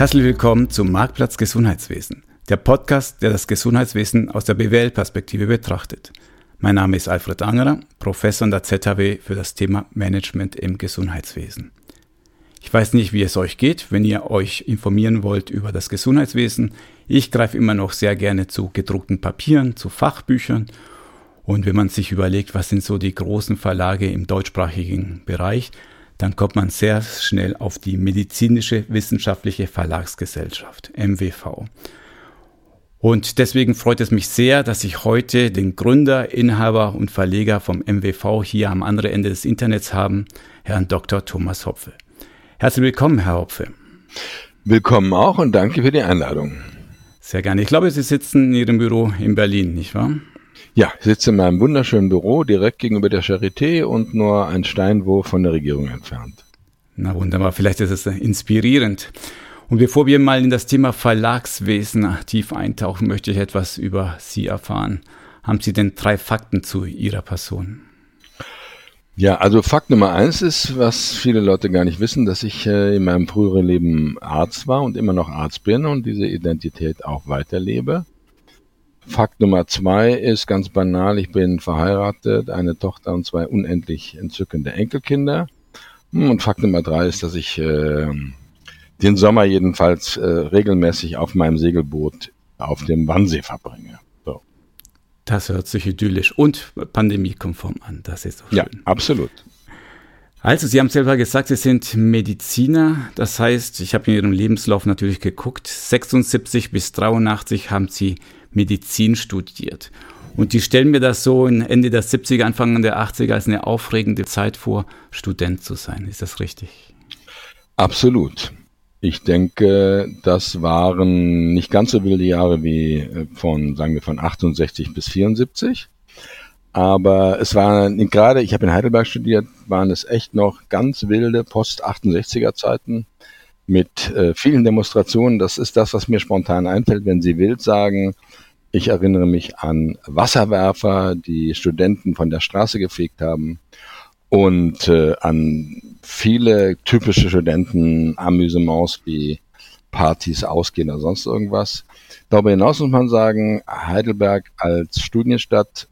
Herzlich willkommen zum Marktplatz Gesundheitswesen, der Podcast, der das Gesundheitswesen aus der BWL-Perspektive betrachtet. Mein Name ist Alfred Angerer, Professor an der ZHW für das Thema Management im Gesundheitswesen. Ich weiß nicht, wie es euch geht, wenn ihr euch informieren wollt über das Gesundheitswesen. Ich greife immer noch sehr gerne zu gedruckten Papieren, zu Fachbüchern. Und wenn man sich überlegt, was sind so die großen Verlage im deutschsprachigen Bereich, dann kommt man sehr schnell auf die Medizinische Wissenschaftliche Verlagsgesellschaft, MWV. Und deswegen freut es mich sehr, dass ich heute den Gründer, Inhaber und Verleger vom MWV hier am anderen Ende des Internets haben, Herrn Dr. Thomas Hopfe. Herzlich willkommen, Herr Hopfe. Willkommen auch und danke für die Einladung. Sehr gerne. Ich glaube, Sie sitzen in Ihrem Büro in Berlin, nicht wahr? Ja, ich sitze in meinem wunderschönen Büro direkt gegenüber der Charité und nur ein Steinwurf von der Regierung entfernt. Na wunderbar, vielleicht ist es inspirierend. Und bevor wir mal in das Thema Verlagswesen tief eintauchen, möchte ich etwas über Sie erfahren. Haben Sie denn drei Fakten zu Ihrer Person? Ja, also Fakt Nummer eins ist, was viele Leute gar nicht wissen, dass ich äh, in meinem früheren Leben Arzt war und immer noch Arzt bin und diese Identität auch weiterlebe. Fakt Nummer zwei ist ganz banal, ich bin verheiratet, eine Tochter und zwei unendlich entzückende Enkelkinder. Hm, und Fakt Nummer drei ist, dass ich äh, den Sommer jedenfalls äh, regelmäßig auf meinem Segelboot auf dem Wannsee verbringe. So. Das hört sich idyllisch und pandemiekonform an. Das ist doch schön. Ja, absolut. Also, Sie haben selber gesagt, Sie sind Mediziner. Das heißt, ich habe in Ihrem Lebenslauf natürlich geguckt, 76 bis 83 haben Sie Medizin studiert. Und die stellen mir das so in Ende der 70er, Anfang der 80er als eine aufregende Zeit vor, Student zu sein. Ist das richtig? Absolut. Ich denke, das waren nicht ganz so wilde Jahre wie äh, von, sagen wir, von 68 bis 74. Aber es waren gerade, ich habe in Heidelberg studiert, waren es echt noch ganz wilde Post-68er Zeiten mit äh, vielen Demonstrationen. Das ist das, was mir spontan einfällt, wenn Sie wild sagen. Ich erinnere mich an Wasserwerfer, die Studenten von der Straße gefegt haben und äh, an viele typische Studenten-Amüsements wie Partys, Ausgehen oder sonst irgendwas. Darüber hinaus muss man sagen, Heidelberg als Studienstadt,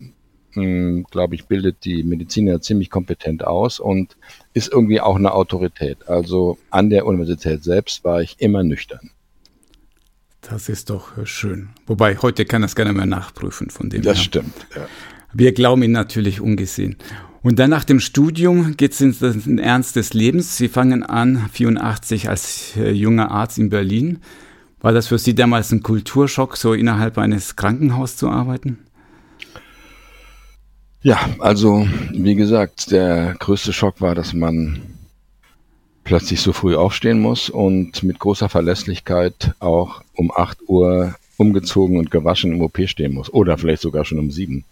hm, glaube ich, bildet die Mediziner ziemlich kompetent aus und ist irgendwie auch eine Autorität. Also an der Universität selbst war ich immer nüchtern. Das ist doch schön. Wobei heute kann das keiner mehr nachprüfen von dem. Das her. stimmt. Ja. Wir glauben ihn natürlich ungesehen. Und dann nach dem Studium geht es in den Ernst des Lebens. Sie fangen an, 84 als äh, junger Arzt in Berlin. War das für Sie damals ein Kulturschock, so innerhalb eines Krankenhauses zu arbeiten? Ja, also wie gesagt, der größte Schock war, dass man plötzlich so früh aufstehen muss und mit großer Verlässlichkeit auch um 8 Uhr umgezogen und gewaschen im OP stehen muss. Oder vielleicht sogar schon um 7.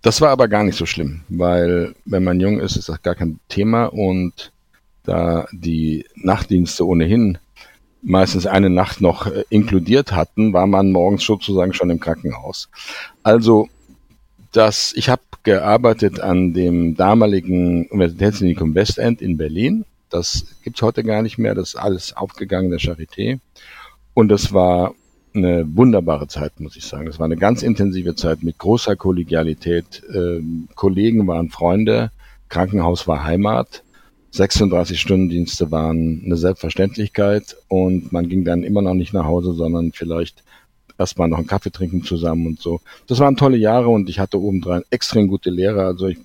Das war aber gar nicht so schlimm, weil wenn man jung ist, ist das gar kein Thema und da die Nachtdienste ohnehin meistens eine Nacht noch äh, inkludiert hatten, war man morgens sozusagen schon im Krankenhaus. Also das, ich habe gearbeitet an dem damaligen Universitätsklinikum Westend in Berlin. Das gibt's heute gar nicht mehr. Das ist alles aufgegangen der Charité. Und das war eine wunderbare Zeit, muss ich sagen. Das war eine ganz intensive Zeit mit großer Kollegialität. Ähm, Kollegen waren Freunde, Krankenhaus war Heimat, 36 Stunden Dienste waren eine Selbstverständlichkeit und man ging dann immer noch nicht nach Hause, sondern vielleicht erstmal noch einen Kaffee trinken zusammen und so. Das waren tolle Jahre und ich hatte obendrein extrem gute Lehrer. Also ich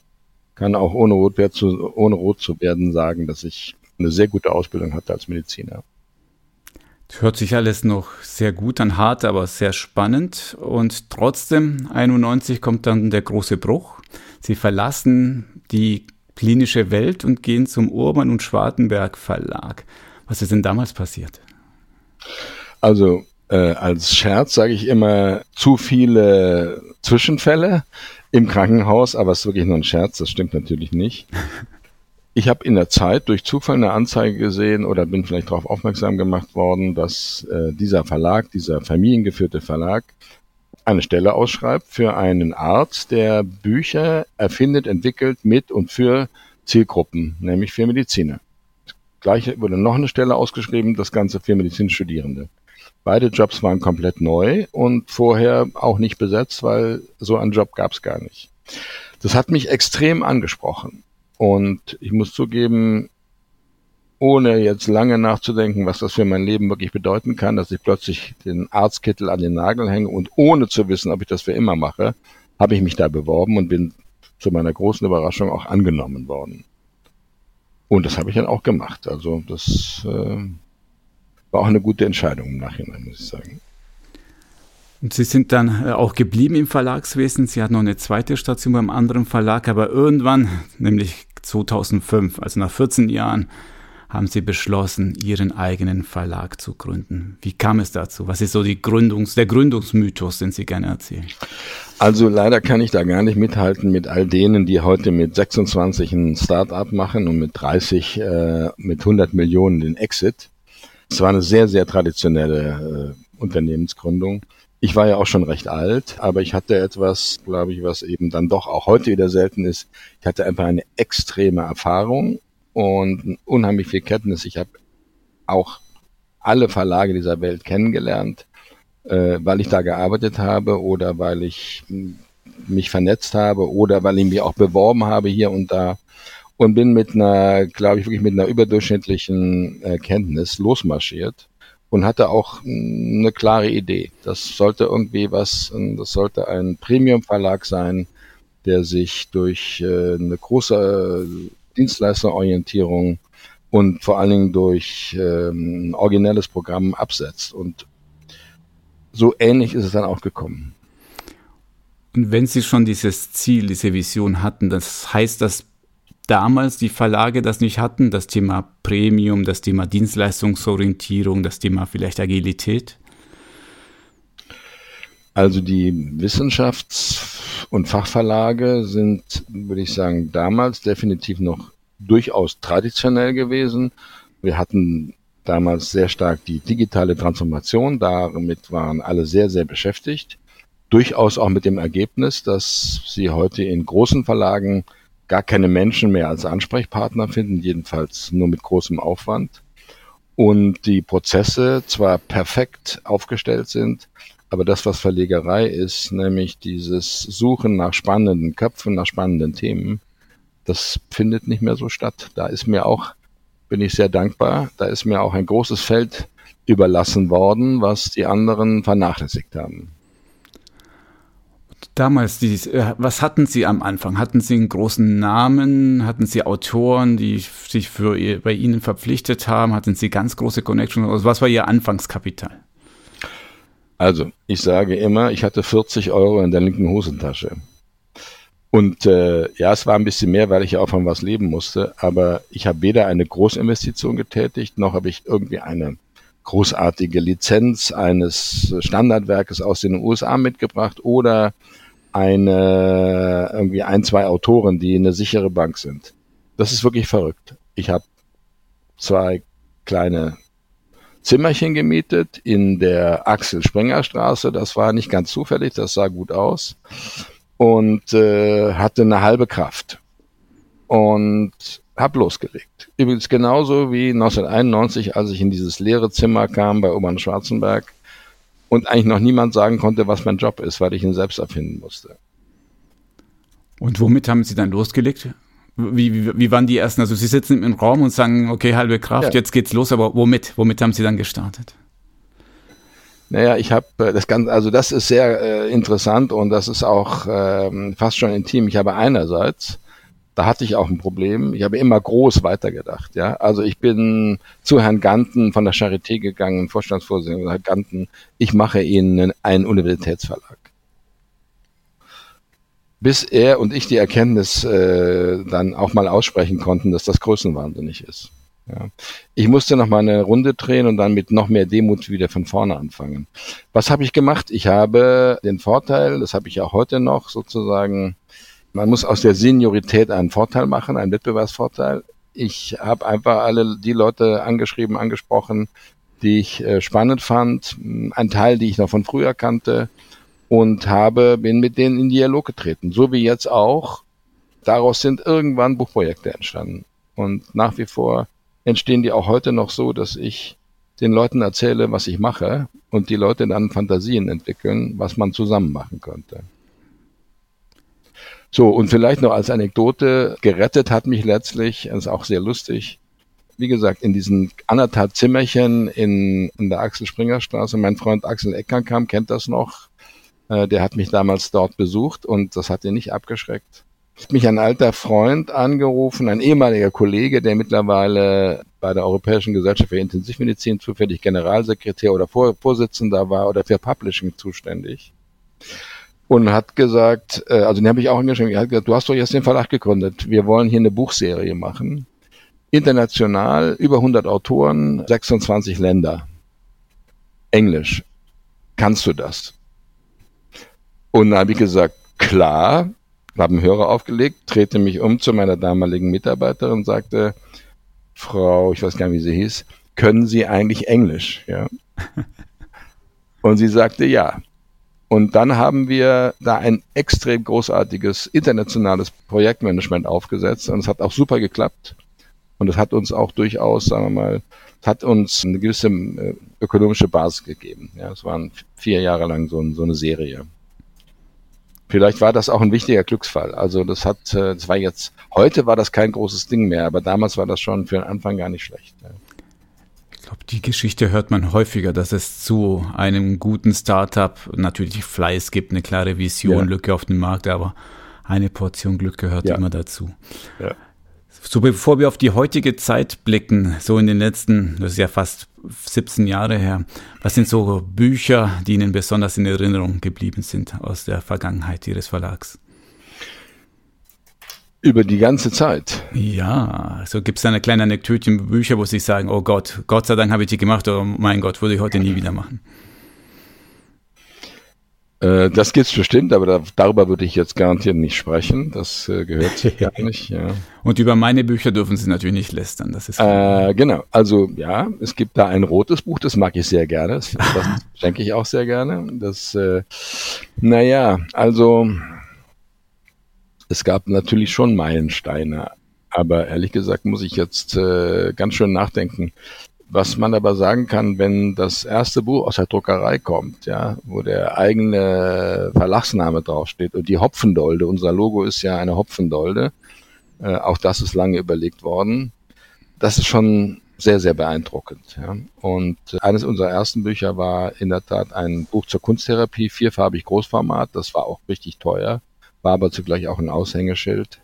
kann auch ohne rot, zu, ohne rot zu werden sagen, dass ich eine sehr gute Ausbildung hatte als Mediziner. Hört sich alles noch sehr gut an, hart, aber sehr spannend. Und trotzdem, 91 kommt dann der große Bruch. Sie verlassen die klinische Welt und gehen zum Urban und Schwartenberg Verlag. Was ist denn damals passiert? Also äh, als Scherz sage ich immer zu viele Zwischenfälle im Krankenhaus, aber es ist wirklich nur ein Scherz, das stimmt natürlich nicht. Ich habe in der Zeit durch Zufall eine Anzeige gesehen oder bin vielleicht darauf aufmerksam gemacht worden, dass äh, dieser Verlag, dieser familiengeführte Verlag, eine Stelle ausschreibt für einen Arzt, der Bücher erfindet, entwickelt mit und für Zielgruppen, nämlich für Mediziner. gleich wurde noch eine Stelle ausgeschrieben, das Ganze für Medizinstudierende. Beide Jobs waren komplett neu und vorher auch nicht besetzt, weil so einen Job gab es gar nicht. Das hat mich extrem angesprochen. Und ich muss zugeben, ohne jetzt lange nachzudenken, was das für mein Leben wirklich bedeuten kann, dass ich plötzlich den Arztkittel an den Nagel hänge und ohne zu wissen, ob ich das für immer mache, habe ich mich da beworben und bin zu meiner großen Überraschung auch angenommen worden. Und das habe ich dann auch gemacht. Also das äh, war auch eine gute Entscheidung im Nachhinein, muss ich sagen. Und Sie sind dann äh, auch geblieben im Verlagswesen. Sie hatten noch eine zweite Station beim anderen Verlag, aber irgendwann, nämlich 2005, also nach 14 Jahren, haben Sie beschlossen, Ihren eigenen Verlag zu gründen. Wie kam es dazu? Was ist so die Gründungs-, der Gründungsmythos, den Sie gerne erzählen? Also leider kann ich da gar nicht mithalten mit all denen, die heute mit 26 ein Start-up machen und mit 30 äh, mit 100 Millionen den Exit. Es war eine sehr, sehr traditionelle äh, Unternehmensgründung. Ich war ja auch schon recht alt, aber ich hatte etwas, glaube ich, was eben dann doch auch heute wieder selten ist. Ich hatte einfach eine extreme Erfahrung und unheimlich viel Kenntnis. Ich habe auch alle Verlage dieser Welt kennengelernt, äh, weil ich da gearbeitet habe oder weil ich mich vernetzt habe oder weil ich mich auch beworben habe hier und da und bin mit einer, glaube ich, wirklich mit einer überdurchschnittlichen äh, Kenntnis losmarschiert und hatte auch eine klare Idee. Das sollte irgendwie was, das sollte ein Premium-Verlag sein, der sich durch äh, eine große Dienstleisterorientierung und vor allen Dingen durch ähm, ein originelles Programm absetzt. Und so ähnlich ist es dann auch gekommen. Und wenn Sie schon dieses Ziel, diese Vision hatten, das heißt, dass damals die Verlage das nicht hatten, das Thema Premium, das Thema Dienstleistungsorientierung, das Thema vielleicht Agilität? Also die Wissenschafts- und Fachverlage sind, würde ich sagen, damals definitiv noch durchaus traditionell gewesen. Wir hatten damals sehr stark die digitale Transformation. Damit waren alle sehr, sehr beschäftigt. Durchaus auch mit dem Ergebnis, dass sie heute in großen Verlagen gar keine Menschen mehr als Ansprechpartner finden, jedenfalls nur mit großem Aufwand. Und die Prozesse zwar perfekt aufgestellt sind, aber das, was Verlegerei ist, nämlich dieses Suchen nach spannenden Köpfen, nach spannenden Themen, das findet nicht mehr so statt. Da ist mir auch, bin ich sehr dankbar, da ist mir auch ein großes Feld überlassen worden, was die anderen vernachlässigt haben. Damals, dieses, äh, was hatten Sie am Anfang? Hatten Sie einen großen Namen? Hatten Sie Autoren, die sich für ihr, bei Ihnen verpflichtet haben? Hatten Sie ganz große Connections? Also was war Ihr Anfangskapital? Also, ich sage immer, ich hatte 40 Euro in der linken Hosentasche. Und äh, ja, es war ein bisschen mehr, weil ich ja auch von was leben musste. Aber ich habe weder eine Großinvestition getätigt, noch habe ich irgendwie eine großartige Lizenz eines Standardwerkes aus den USA mitgebracht oder eine irgendwie ein, zwei Autoren, die eine sichere Bank sind. Das ist wirklich verrückt. Ich habe zwei kleine Zimmerchen gemietet in der Axel Springer Straße. Das war nicht ganz zufällig, das sah gut aus und äh, hatte eine halbe Kraft und hab losgelegt. Übrigens genauso wie 1991, als ich in dieses leere Zimmer kam bei Obern Schwarzenberg und eigentlich noch niemand sagen konnte, was mein Job ist, weil ich ihn selbst erfinden musste. Und womit haben Sie dann losgelegt? Wie, wie, wie waren die ersten? Also Sie sitzen im Raum und sagen, okay, halbe Kraft, ja. jetzt geht's los, aber womit? Womit haben Sie dann gestartet? Naja, ich habe äh, das Ganze, also das ist sehr äh, interessant und das ist auch ähm, fast schon intim. Ich habe einerseits, da hatte ich auch ein Problem, ich habe immer groß weitergedacht. Ja, Also ich bin zu Herrn Ganten von der Charité gegangen, Vorstandsvorsitzender Herr Ganten, ich mache Ihnen einen Universitätsverlag bis er und ich die Erkenntnis äh, dann auch mal aussprechen konnten, dass das größenwahnsinnig ist. Ja. Ich musste noch mal eine Runde drehen und dann mit noch mehr Demut wieder von vorne anfangen. Was habe ich gemacht? Ich habe den Vorteil, das habe ich auch heute noch sozusagen, man muss aus der Seniorität einen Vorteil machen, einen Wettbewerbsvorteil. Ich habe einfach alle die Leute angeschrieben, angesprochen, die ich äh, spannend fand, ein Teil, die ich noch von früher kannte und habe, bin mit denen in Dialog getreten, so wie jetzt auch. Daraus sind irgendwann Buchprojekte entstanden. Und nach wie vor entstehen die auch heute noch so, dass ich den Leuten erzähle, was ich mache und die Leute dann Fantasien entwickeln, was man zusammen machen könnte. So, und vielleicht noch als Anekdote, gerettet hat mich letztlich, das ist auch sehr lustig, wie gesagt, in diesen anderthalb Zimmerchen in, in der Axel Springer Straße, mein Freund Axel Eckerkamp kennt das noch, äh, der hat mich damals dort besucht und das hat ihn nicht abgeschreckt. Hat mich ein alter Freund angerufen, ein ehemaliger Kollege, der mittlerweile bei der Europäischen Gesellschaft für Intensivmedizin zufällig Generalsekretär oder Vorsitzender war oder für Publishing zuständig. Und hat gesagt, äh, also den habe ich auch angeschrieben, er hat gesagt, du hast doch jetzt den Verlag gegründet. Wir wollen hier eine Buchserie machen. International, über 100 Autoren, 26 Länder. Englisch. Kannst du das? Und dann habe ich gesagt, klar, habe einen Hörer aufgelegt, drehte mich um zu meiner damaligen Mitarbeiterin und sagte, Frau, ich weiß gar nicht, wie sie hieß, können Sie eigentlich Englisch? Ja. Und sie sagte ja. Und dann haben wir da ein extrem großartiges internationales Projektmanagement aufgesetzt und es hat auch super geklappt. Und es hat uns auch durchaus, sagen wir mal, hat uns eine gewisse äh, ökonomische Basis gegeben. Ja, es waren vier Jahre lang so, so eine Serie. Vielleicht war das auch ein wichtiger Glücksfall. Also das hat, äh, das war jetzt, heute war das kein großes Ding mehr, aber damals war das schon für den Anfang gar nicht schlecht. Ich glaube, die Geschichte hört man häufiger, dass es zu einem guten Startup natürlich Fleiß gibt, eine klare Vision, ja. Lücke auf den Markt, aber eine Portion Glück gehört ja. immer dazu. Ja. So bevor wir auf die heutige Zeit blicken, so in den letzten, das ist ja fast 17 Jahre her, was sind so Bücher, die Ihnen besonders in Erinnerung geblieben sind aus der Vergangenheit Ihres Verlags? Über die ganze Zeit. Ja, also gibt es eine kleine Anekdote Bücher, wo Sie sagen, oh Gott, Gott sei Dank habe ich die gemacht, oder mein Gott, würde ich heute nie wieder machen. Äh, das gibt's bestimmt, aber da, darüber würde ich jetzt garantiert nicht sprechen. Das äh, gehört sich gar nicht. Ja. Und über meine Bücher dürfen Sie natürlich nicht lästern. Das ist äh, genau. Also ja, es gibt da ein rotes Buch, das mag ich sehr gerne. Das, das denke ich auch sehr gerne. Das, äh, naja, also es gab natürlich schon Meilensteine. Aber ehrlich gesagt muss ich jetzt äh, ganz schön nachdenken. Was man aber sagen kann, wenn das erste Buch aus der Druckerei kommt, ja, wo der eigene Verlagsname draufsteht und die Hopfendolde, unser Logo ist ja eine Hopfendolde, äh, auch das ist lange überlegt worden. Das ist schon sehr, sehr beeindruckend. Ja. Und eines unserer ersten Bücher war in der Tat ein Buch zur Kunsttherapie, vierfarbig Großformat. Das war auch richtig teuer, war aber zugleich auch ein Aushängeschild.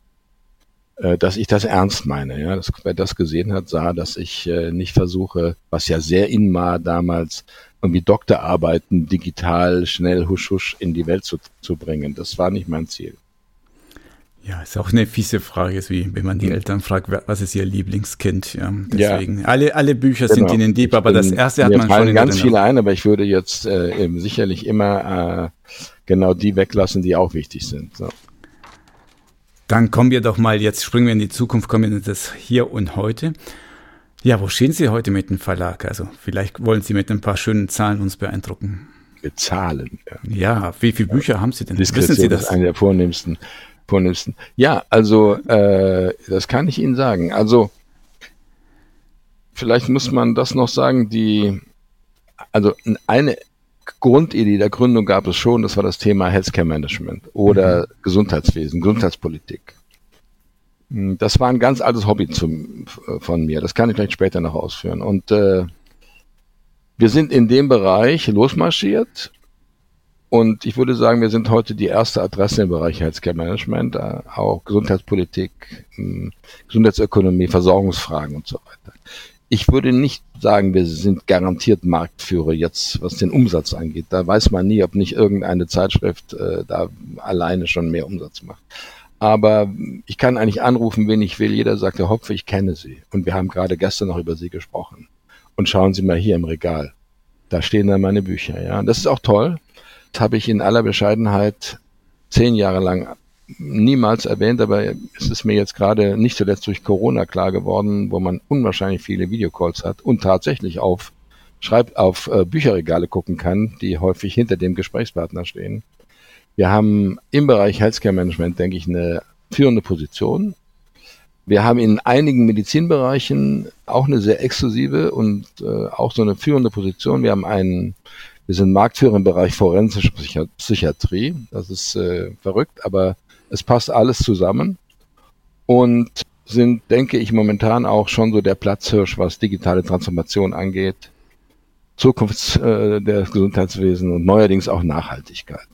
Äh, dass ich das ernst meine. Ja, dass, wer das gesehen hat, sah, dass ich äh, nicht versuche, was ja sehr in war damals, irgendwie Doktorarbeiten digital schnell husch husch in die Welt zu, zu bringen. Das war nicht mein Ziel. Ja, ist auch eine fiese Frage, ist wie wenn man die Eltern fragt, was ist ihr Lieblingskind? Ja, deswegen. Ja. Alle, alle Bücher genau. sind ihnen deep, aber das erste hat man fallen schon. ganz viele ein, aber ich würde jetzt äh, eben sicherlich immer äh, genau die weglassen, die auch wichtig sind. So. Dann kommen wir doch mal, jetzt springen wir in die Zukunft, kommen wir in das Hier und Heute. Ja, wo stehen Sie heute mit dem Verlag? Also vielleicht wollen Sie mit ein paar schönen Zahlen uns beeindrucken. Mit Zahlen? Ja, ja wie viele Bücher ja. haben Sie denn? Wissen Sie das? ist eine der vornehmsten. Vornehmsten. Ja, also äh, das kann ich Ihnen sagen. Also vielleicht muss man das noch sagen, die also eine Grundidee der Gründung gab es schon, das war das Thema Healthcare Management oder mhm. Gesundheitswesen, Gesundheitspolitik. Das war ein ganz altes Hobby zum, von mir. Das kann ich vielleicht später noch ausführen. Und äh, wir sind in dem Bereich losmarschiert. Und ich würde sagen, wir sind heute die erste Adresse im Bereich Healthcare Management, äh, auch Gesundheitspolitik, hm, Gesundheitsökonomie, Versorgungsfragen und so weiter ich würde nicht sagen, wir sind garantiert Marktführer jetzt, was den Umsatz angeht. Da weiß man nie, ob nicht irgendeine Zeitschrift äh, da alleine schon mehr Umsatz macht. Aber ich kann eigentlich anrufen, wen ich will. Jeder sagt, Herr Hopfe, ich kenne Sie. Und wir haben gerade gestern noch über Sie gesprochen. Und schauen Sie mal hier im Regal. Da stehen dann meine Bücher. Ja, das ist auch toll. Habe ich in aller Bescheidenheit zehn Jahre lang niemals erwähnt, aber es ist mir jetzt gerade nicht zuletzt durch Corona klar geworden, wo man unwahrscheinlich viele Videocalls hat und tatsächlich auf Schreib auf äh, Bücherregale gucken kann, die häufig hinter dem Gesprächspartner stehen. Wir haben im Bereich Healthcare Management, denke ich, eine führende Position, Wir haben in einigen Medizinbereichen auch eine sehr exklusive und äh, auch so eine führende Position. Wir haben einen, wir sind Marktführer im Bereich forensische Psychiatrie. Das ist äh, verrückt, aber es passt alles zusammen und sind, denke ich, momentan auch schon so der Platzhirsch, was digitale Transformation angeht, Zukunft äh, des Gesundheitswesens und neuerdings auch Nachhaltigkeit.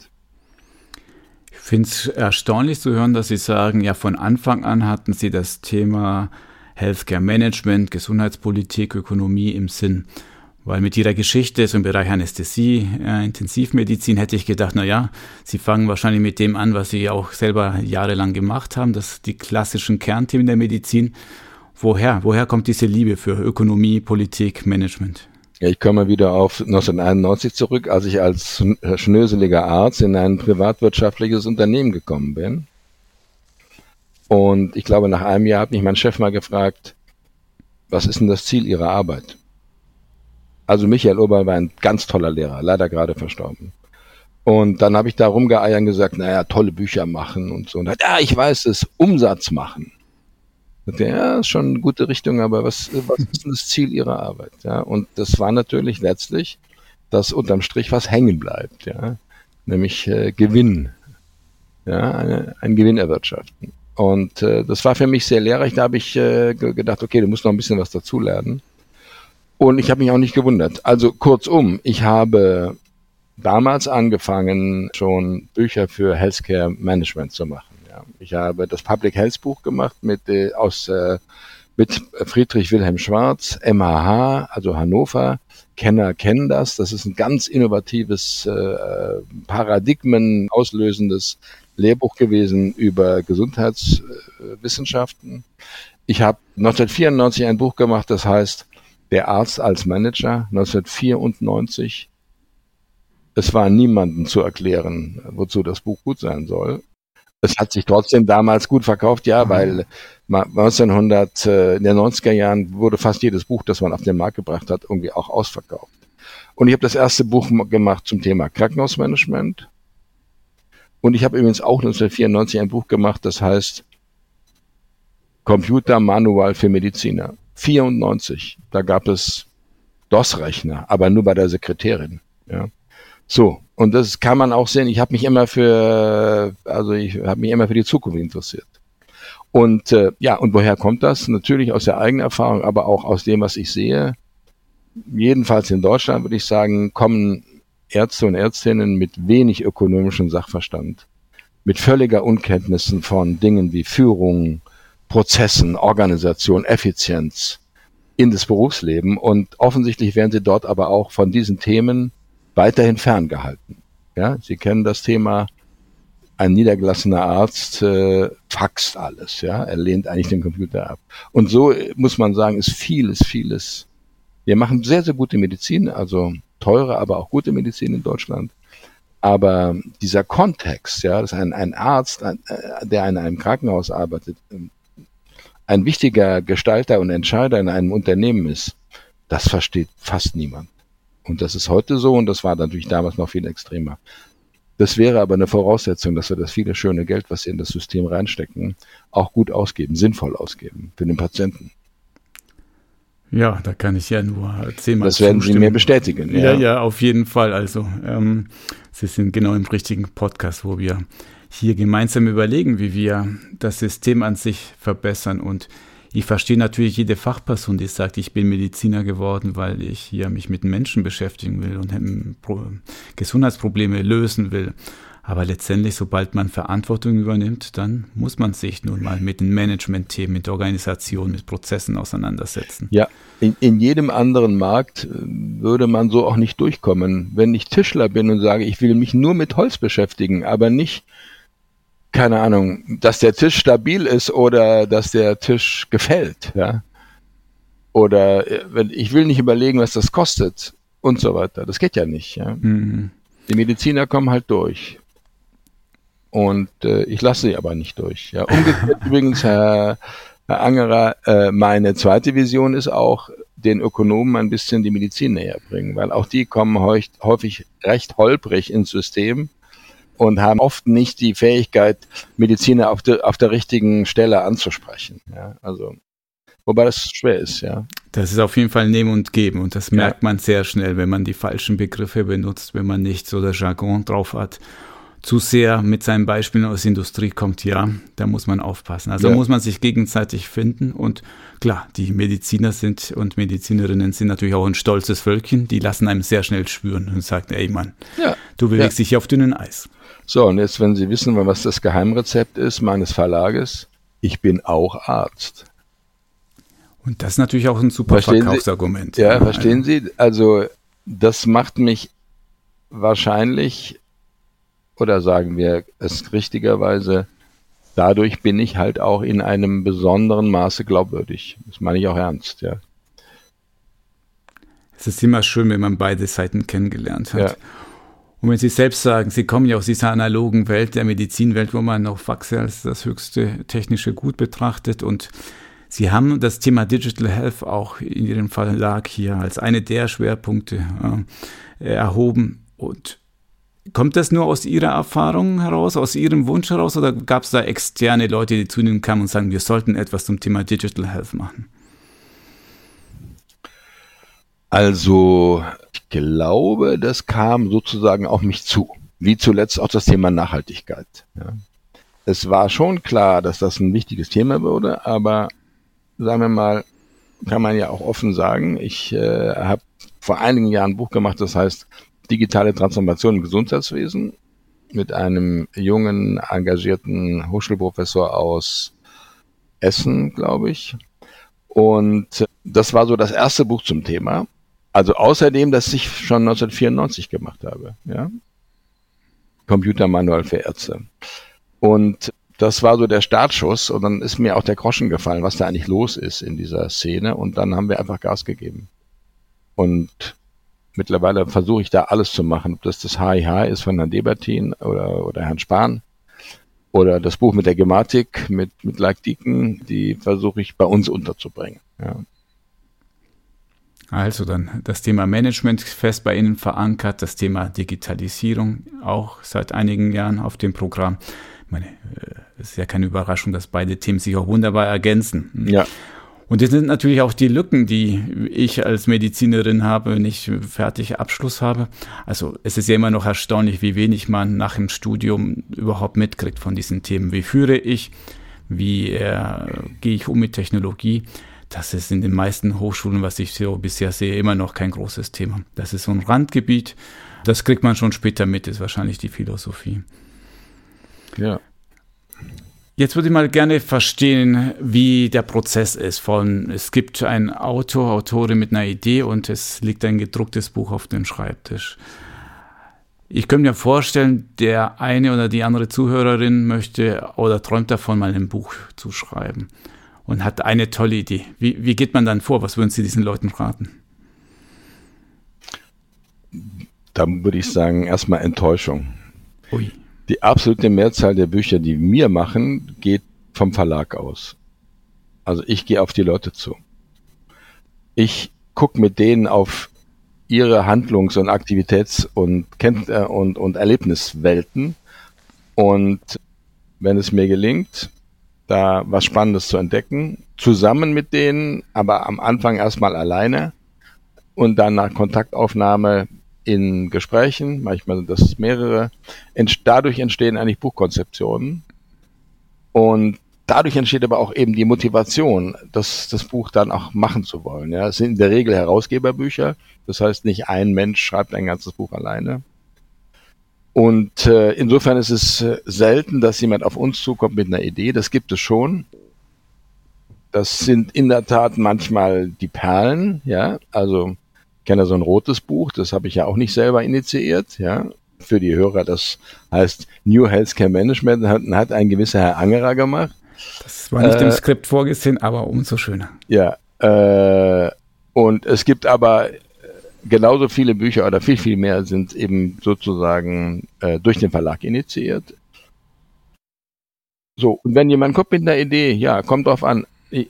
Ich finde es erstaunlich zu hören, dass Sie sagen, ja, von Anfang an hatten Sie das Thema Healthcare Management, Gesundheitspolitik, Ökonomie im Sinn. Weil mit ihrer Geschichte, so im Bereich Anästhesie, äh, Intensivmedizin, hätte ich gedacht, na ja, sie fangen wahrscheinlich mit dem an, was sie auch selber jahrelang gemacht haben, das die klassischen Kernthemen der Medizin. Woher? Woher kommt diese Liebe für Ökonomie, Politik, Management? Ja, ich komme wieder auf 1991 zurück, als ich als schnöseliger Arzt in ein privatwirtschaftliches Unternehmen gekommen bin. Und ich glaube, nach einem Jahr hat mich mein Chef mal gefragt, was ist denn das Ziel Ihrer Arbeit? Also Michael Oberl war ein ganz toller Lehrer, leider gerade verstorben. Und dann habe ich da rumgeeiert und gesagt, naja, tolle Bücher machen und so. Und hat, ja, ich weiß es, Umsatz machen. Und ja, ist schon eine gute Richtung, aber was, was ist denn das Ziel Ihrer Arbeit? Ja, und das war natürlich letztlich, dass unterm Strich was hängen bleibt, ja, nämlich äh, Gewinn, ja, eine, ein Gewinn erwirtschaften. Und äh, das war für mich sehr lehrreich. Da habe ich äh, gedacht, okay, du musst noch ein bisschen was dazulernen. Und ich habe mich auch nicht gewundert. Also kurzum, ich habe damals angefangen, schon Bücher für Healthcare Management zu machen. Ja. Ich habe das Public Health Buch gemacht mit äh, aus äh, mit Friedrich Wilhelm Schwarz, MHH, also Hannover. Kenner kennen das. Das ist ein ganz innovatives, äh, Paradigmen auslösendes Lehrbuch gewesen über Gesundheitswissenschaften. Ich habe 1994 ein Buch gemacht, das heißt der Arzt als Manager 1994. Es war niemandem zu erklären, wozu das Buch gut sein soll. Es hat sich trotzdem damals gut verkauft, ja, mhm. weil 1900, äh, in den 90er Jahren wurde fast jedes Buch, das man auf den Markt gebracht hat, irgendwie auch ausverkauft. Und ich habe das erste Buch gemacht zum Thema Krankenhausmanagement. Und ich habe übrigens auch 1994 ein Buch gemacht, das heißt Computer Manual für Mediziner. 94, da gab es DOS-Rechner, aber nur bei der Sekretärin. Ja. So, und das kann man auch sehen. Ich habe mich immer für, also ich habe mich immer für die Zukunft interessiert. Und äh, ja, und woher kommt das? Natürlich aus der eigenen Erfahrung, aber auch aus dem, was ich sehe. Jedenfalls in Deutschland würde ich sagen, kommen Ärzte und Ärztinnen mit wenig ökonomischem Sachverstand, mit völliger Unkenntnissen von Dingen wie Führung, Prozessen, Organisation, Effizienz in das Berufsleben. Und offensichtlich werden sie dort aber auch von diesen Themen weiterhin ferngehalten. Ja, Sie kennen das Thema, ein niedergelassener Arzt äh, faxt alles, ja, er lehnt eigentlich den Computer ab. Und so muss man sagen, ist vieles, vieles. Wir machen sehr, sehr gute Medizin, also teure, aber auch gute Medizin in Deutschland. Aber dieser Kontext, ja, dass ein, ein Arzt, ein, äh, der in einem Krankenhaus arbeitet, ein wichtiger Gestalter und Entscheider in einem Unternehmen ist, das versteht fast niemand. Und das ist heute so und das war natürlich damals noch viel extremer. Das wäre aber eine Voraussetzung, dass wir das viele schöne Geld, was wir in das System reinstecken, auch gut ausgeben, sinnvoll ausgeben für den Patienten. Ja, da kann ich ja nur zehnmal Das werden zustimmen. Sie mir bestätigen. Ja. ja, ja, auf jeden Fall. Also ähm, Sie sind genau im richtigen Podcast, wo wir hier gemeinsam überlegen, wie wir das System an sich verbessern. Und ich verstehe natürlich jede Fachperson, die sagt, ich bin Mediziner geworden, weil ich hier mich mit Menschen beschäftigen will und Gesundheitsprobleme lösen will. Aber letztendlich, sobald man Verantwortung übernimmt, dann muss man sich nun mal mit den Management-Themen, mit Organisation, mit Prozessen auseinandersetzen. Ja, in, in jedem anderen Markt äh, würde man so auch nicht durchkommen. Wenn ich Tischler bin und sage, ich will mich nur mit Holz beschäftigen, aber nicht keine Ahnung, dass der Tisch stabil ist oder dass der Tisch gefällt, ja. Oder äh, wenn ich will nicht überlegen, was das kostet und so weiter. Das geht ja nicht. Ja? Mhm. Die Mediziner kommen halt durch. Und äh, ich lasse sie aber nicht durch. Ja. Umgekehrt übrigens, Herr, Herr Angerer, äh, meine zweite Vision ist auch, den Ökonomen ein bisschen die Medizin näher bringen, weil auch die kommen häufig recht holprig ins System und haben oft nicht die Fähigkeit, Mediziner auf, de, auf der richtigen Stelle anzusprechen. Ja, also wobei das schwer ist, ja. Das ist auf jeden Fall Nehmen und Geben und das merkt ja. man sehr schnell, wenn man die falschen Begriffe benutzt, wenn man nicht so das Jargon drauf hat zu sehr mit seinen Beispielen aus der Industrie kommt, ja, da muss man aufpassen. Also ja. muss man sich gegenseitig finden und klar, die Mediziner sind und Medizinerinnen sind natürlich auch ein stolzes Völkchen, die lassen einem sehr schnell spüren und sagen, ey Mann, ja. du bewegst dich auf dünnen Eis. So, und jetzt, wenn Sie wissen, was das Geheimrezept ist meines Verlages, ich bin auch Arzt. Und das ist natürlich auch ein super verstehen Verkaufsargument. Sie, ja, verstehen Sie? Also, das macht mich wahrscheinlich oder sagen wir es richtigerweise, dadurch bin ich halt auch in einem besonderen Maße glaubwürdig. Das meine ich auch ernst, ja. Es ist immer schön, wenn man beide Seiten kennengelernt hat. Ja. Und wenn Sie selbst sagen, Sie kommen ja aus dieser analogen Welt, der Medizinwelt, wo man noch Faxe als das höchste technische Gut betrachtet. Und Sie haben das Thema Digital Health auch in Ihrem Verlag hier als eine der Schwerpunkte äh, erhoben. Und Kommt das nur aus Ihrer Erfahrung heraus, aus Ihrem Wunsch heraus? Oder gab es da externe Leute, die zu Ihnen kamen und sagen, wir sollten etwas zum Thema Digital Health machen? Also, ich glaube, das kam sozusagen auf mich zu, wie zuletzt auch das Thema Nachhaltigkeit. Ja. Es war schon klar, dass das ein wichtiges Thema wurde, aber sagen wir mal, kann man ja auch offen sagen, ich äh, habe vor einigen Jahren ein Buch gemacht, das heißt digitale Transformation im Gesundheitswesen mit einem jungen, engagierten Hochschulprofessor aus Essen, glaube ich. Und das war so das erste Buch zum Thema. Also außerdem, dass ich schon 1994 gemacht habe, ja. Computermanual für Ärzte. Und das war so der Startschuss und dann ist mir auch der Groschen gefallen, was da eigentlich los ist in dieser Szene und dann haben wir einfach Gas gegeben. Und mittlerweile versuche ich da alles zu machen, ob das das HIH ist von Herrn Debertin oder, oder Herrn Spahn oder das Buch mit der Gematik mit, mit Like Deacon, die versuche ich bei uns unterzubringen. Ja. Also dann das Thema Management fest bei Ihnen verankert, das Thema Digitalisierung auch seit einigen Jahren auf dem Programm. Ich meine, äh, es ist ja keine Überraschung, dass beide Themen sich auch wunderbar ergänzen. Ja. Und das sind natürlich auch die Lücken, die ich als Medizinerin habe, wenn ich fertig Abschluss habe. Also es ist ja immer noch erstaunlich, wie wenig man nach dem Studium überhaupt mitkriegt von diesen Themen. Wie führe ich? Wie äh, gehe ich um mit Technologie? Das ist in den meisten Hochschulen, was ich so bisher sehe, immer noch kein großes Thema. Das ist so ein Randgebiet. Das kriegt man schon später mit, ist wahrscheinlich die Philosophie. Ja. Jetzt würde ich mal gerne verstehen, wie der Prozess ist. Von es gibt einen Autor, Autorin mit einer Idee und es liegt ein gedrucktes Buch auf dem Schreibtisch. Ich könnte mir vorstellen, der eine oder die andere Zuhörerin möchte oder träumt davon, mal ein Buch zu schreiben und hat eine tolle Idee. Wie, wie geht man dann vor? Was würden Sie diesen Leuten raten? Da würde ich sagen, erstmal Enttäuschung. Ui. Die absolute Mehrzahl der Bücher, die wir machen, geht vom Verlag aus. Also ich gehe auf die Leute zu. Ich gucke mit denen auf ihre Handlungs- und Aktivitäts- und, Kennt äh, und, und Erlebniswelten. Und wenn es mir gelingt, da was Spannendes zu entdecken, zusammen mit denen, aber am Anfang erstmal alleine und dann nach Kontaktaufnahme in Gesprächen, manchmal sind das mehrere, dadurch entstehen eigentlich Buchkonzeptionen. Und dadurch entsteht aber auch eben die Motivation, das, das Buch dann auch machen zu wollen. Ja, es sind in der Regel Herausgeberbücher. Das heißt, nicht ein Mensch schreibt ein ganzes Buch alleine. Und äh, insofern ist es äh, selten, dass jemand auf uns zukommt mit einer Idee. Das gibt es schon. Das sind in der Tat manchmal die Perlen, ja. Also kenne so ein rotes Buch, das habe ich ja auch nicht selber initiiert, ja. Für die Hörer, das heißt New Healthcare Management, hat, hat ein gewisser Herr Angerer gemacht. Das war nicht äh, im Skript vorgesehen, aber umso schöner. Ja, äh, und es gibt aber genauso viele Bücher oder viel, viel mehr sind eben sozusagen äh, durch den Verlag initiiert. So, und wenn jemand kommt mit einer Idee, ja, kommt drauf an.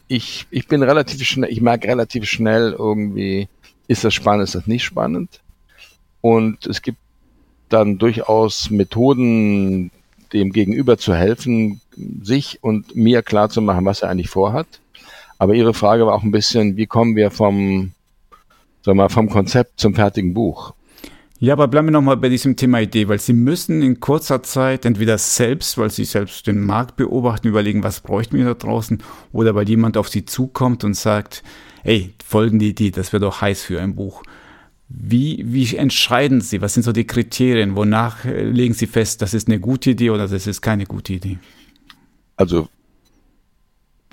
Ich, ich bin relativ schnell, ich mag relativ schnell irgendwie ist das spannend, ist das nicht spannend? Und es gibt dann durchaus Methoden, dem Gegenüber zu helfen, sich und mir klar zu machen, was er eigentlich vorhat. Aber Ihre Frage war auch ein bisschen, wie kommen wir vom, sagen wir mal, vom Konzept zum fertigen Buch? Ja, aber bleiben wir nochmal bei diesem Thema Idee, weil Sie müssen in kurzer Zeit entweder selbst, weil Sie selbst den Markt beobachten, überlegen, was bräuchten wir da draußen, oder weil jemand auf Sie zukommt und sagt, ey, folgende Idee, das wäre doch heiß für ein Buch. Wie, wie entscheiden Sie? Was sind so die Kriterien? Wonach legen Sie fest, das ist eine gute Idee oder das ist keine gute Idee? Also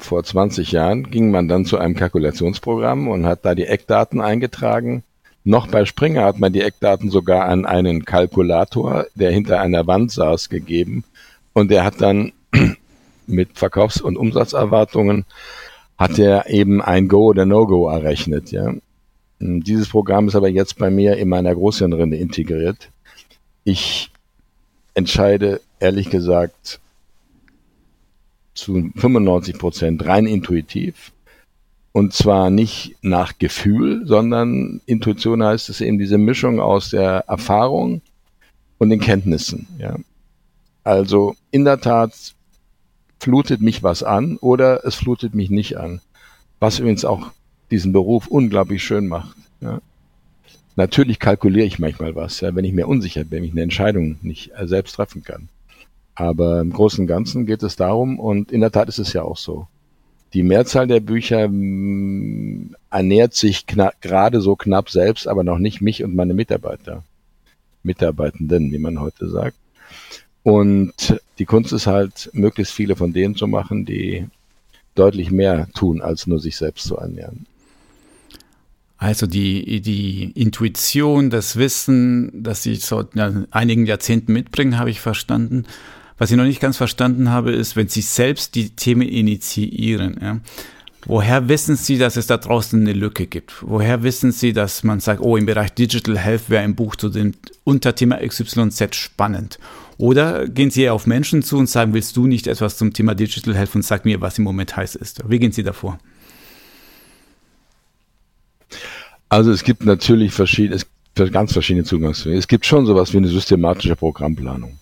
vor 20 Jahren ging man dann zu einem Kalkulationsprogramm und hat da die Eckdaten eingetragen. Noch bei Springer hat man die Eckdaten sogar an einen Kalkulator, der hinter einer Wand saß, gegeben. Und der hat dann mit Verkaufs- und Umsatzerwartungen hat er eben ein Go oder No-Go errechnet, ja. Dieses Programm ist aber jetzt bei mir in meiner Großhirnrinde integriert. Ich entscheide ehrlich gesagt zu 95 Prozent rein intuitiv. Und zwar nicht nach Gefühl, sondern Intuition heißt es eben diese Mischung aus der Erfahrung und den Kenntnissen. Ja. Also in der Tat flutet mich was an oder es flutet mich nicht an. Was übrigens auch diesen Beruf unglaublich schön macht. Ja. Natürlich kalkuliere ich manchmal was, ja, wenn ich mir unsicher bin, wenn ich eine Entscheidung nicht äh, selbst treffen kann. Aber im Großen und Ganzen geht es darum, und in der Tat ist es ja auch so. Die Mehrzahl der Bücher mh, mm, ernährt sich gerade so knapp selbst, aber noch nicht mich und meine Mitarbeiter. Mitarbeitenden, wie man heute sagt. Und die Kunst ist halt, möglichst viele von denen zu machen, die deutlich mehr tun, als nur sich selbst zu ernähren. Also die, die Intuition, das Wissen, das Sie seit einigen Jahrzehnten mitbringen, habe ich verstanden. Was ich noch nicht ganz verstanden habe, ist, wenn Sie selbst die Themen initiieren. Ja, woher wissen Sie, dass es da draußen eine Lücke gibt? Woher wissen Sie, dass man sagt, oh, im Bereich Digital Health wäre ein Buch zu dem Unterthema XYZ spannend? Oder gehen Sie auf Menschen zu und sagen, willst du nicht etwas zum Thema Digital Health und sag mir, was im Moment heiß ist? Wie gehen Sie davor? Also es gibt natürlich verschiedene, ganz verschiedene Zugangswege. Es gibt schon sowas wie eine systematische Programmplanung.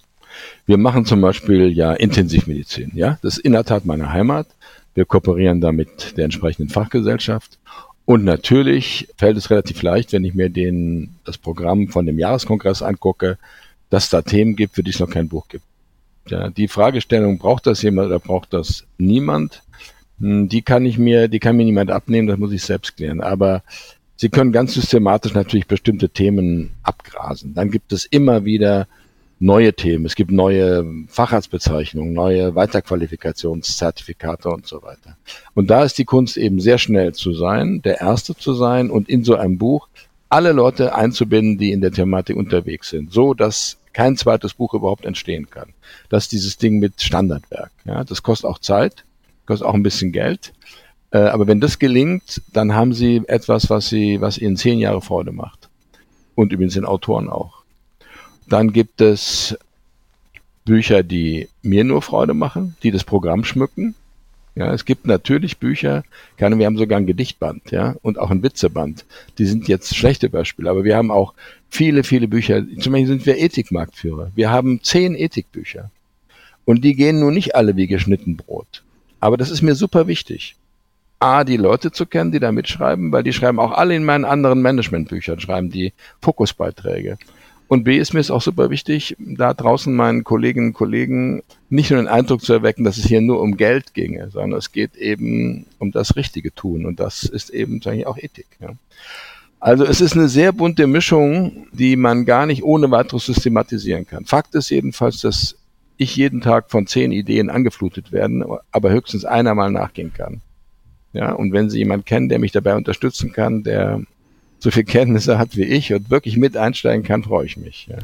Wir machen zum Beispiel ja Intensivmedizin. Ja, das ist in der Tat meine Heimat. Wir kooperieren da mit der entsprechenden Fachgesellschaft. Und natürlich fällt es relativ leicht, wenn ich mir den, das Programm von dem Jahreskongress angucke, dass da Themen gibt, für die es noch kein Buch gibt. Ja, die Fragestellung, braucht das jemand oder braucht das niemand? Hm, die kann ich mir, die kann mir niemand abnehmen, das muss ich selbst klären. Aber Sie können ganz systematisch natürlich bestimmte Themen abgrasen. Dann gibt es immer wieder neue Themen. Es gibt neue Facharztbezeichnungen, neue Weiterqualifikationszertifikate und so weiter. Und da ist die Kunst eben sehr schnell zu sein, der Erste zu sein und in so einem Buch alle Leute einzubinden, die in der Thematik unterwegs sind, so dass kein zweites Buch überhaupt entstehen kann. Das ist dieses Ding mit Standardwerk. Ja, das kostet auch Zeit, kostet auch ein bisschen Geld. Äh, aber wenn das gelingt, dann haben sie etwas, was sie, was ihnen zehn Jahre Freude macht. Und übrigens den Autoren auch. Dann gibt es Bücher, die mir nur Freude machen, die das Programm schmücken. Ja, es gibt natürlich Bücher, keine, wir haben sogar ein Gedichtband, ja, und auch ein Witzeband. Die sind jetzt schlechte Beispiele, aber wir haben auch viele, viele Bücher. Zum Beispiel sind wir Ethikmarktführer. Wir haben zehn Ethikbücher. Und die gehen nun nicht alle wie geschnitten Brot. Aber das ist mir super wichtig. A, die Leute zu kennen, die da mitschreiben, weil die schreiben auch alle in meinen anderen Managementbüchern, schreiben die Fokusbeiträge. Und B ist mir es auch super wichtig, da draußen meinen Kolleginnen und Kollegen nicht nur den Eindruck zu erwecken, dass es hier nur um Geld ginge, sondern es geht eben um das Richtige tun. Und das ist eben eigentlich auch Ethik. Ja. Also es ist eine sehr bunte Mischung, die man gar nicht ohne weiteres systematisieren kann. Fakt ist jedenfalls, dass ich jeden Tag von zehn Ideen angeflutet werden, aber höchstens einer mal nachgehen kann. Ja, und wenn Sie jemanden kennen, der mich dabei unterstützen kann, der so viel Kenntnisse hat wie ich und wirklich mit einsteigen kann, freue ich mich. Ja.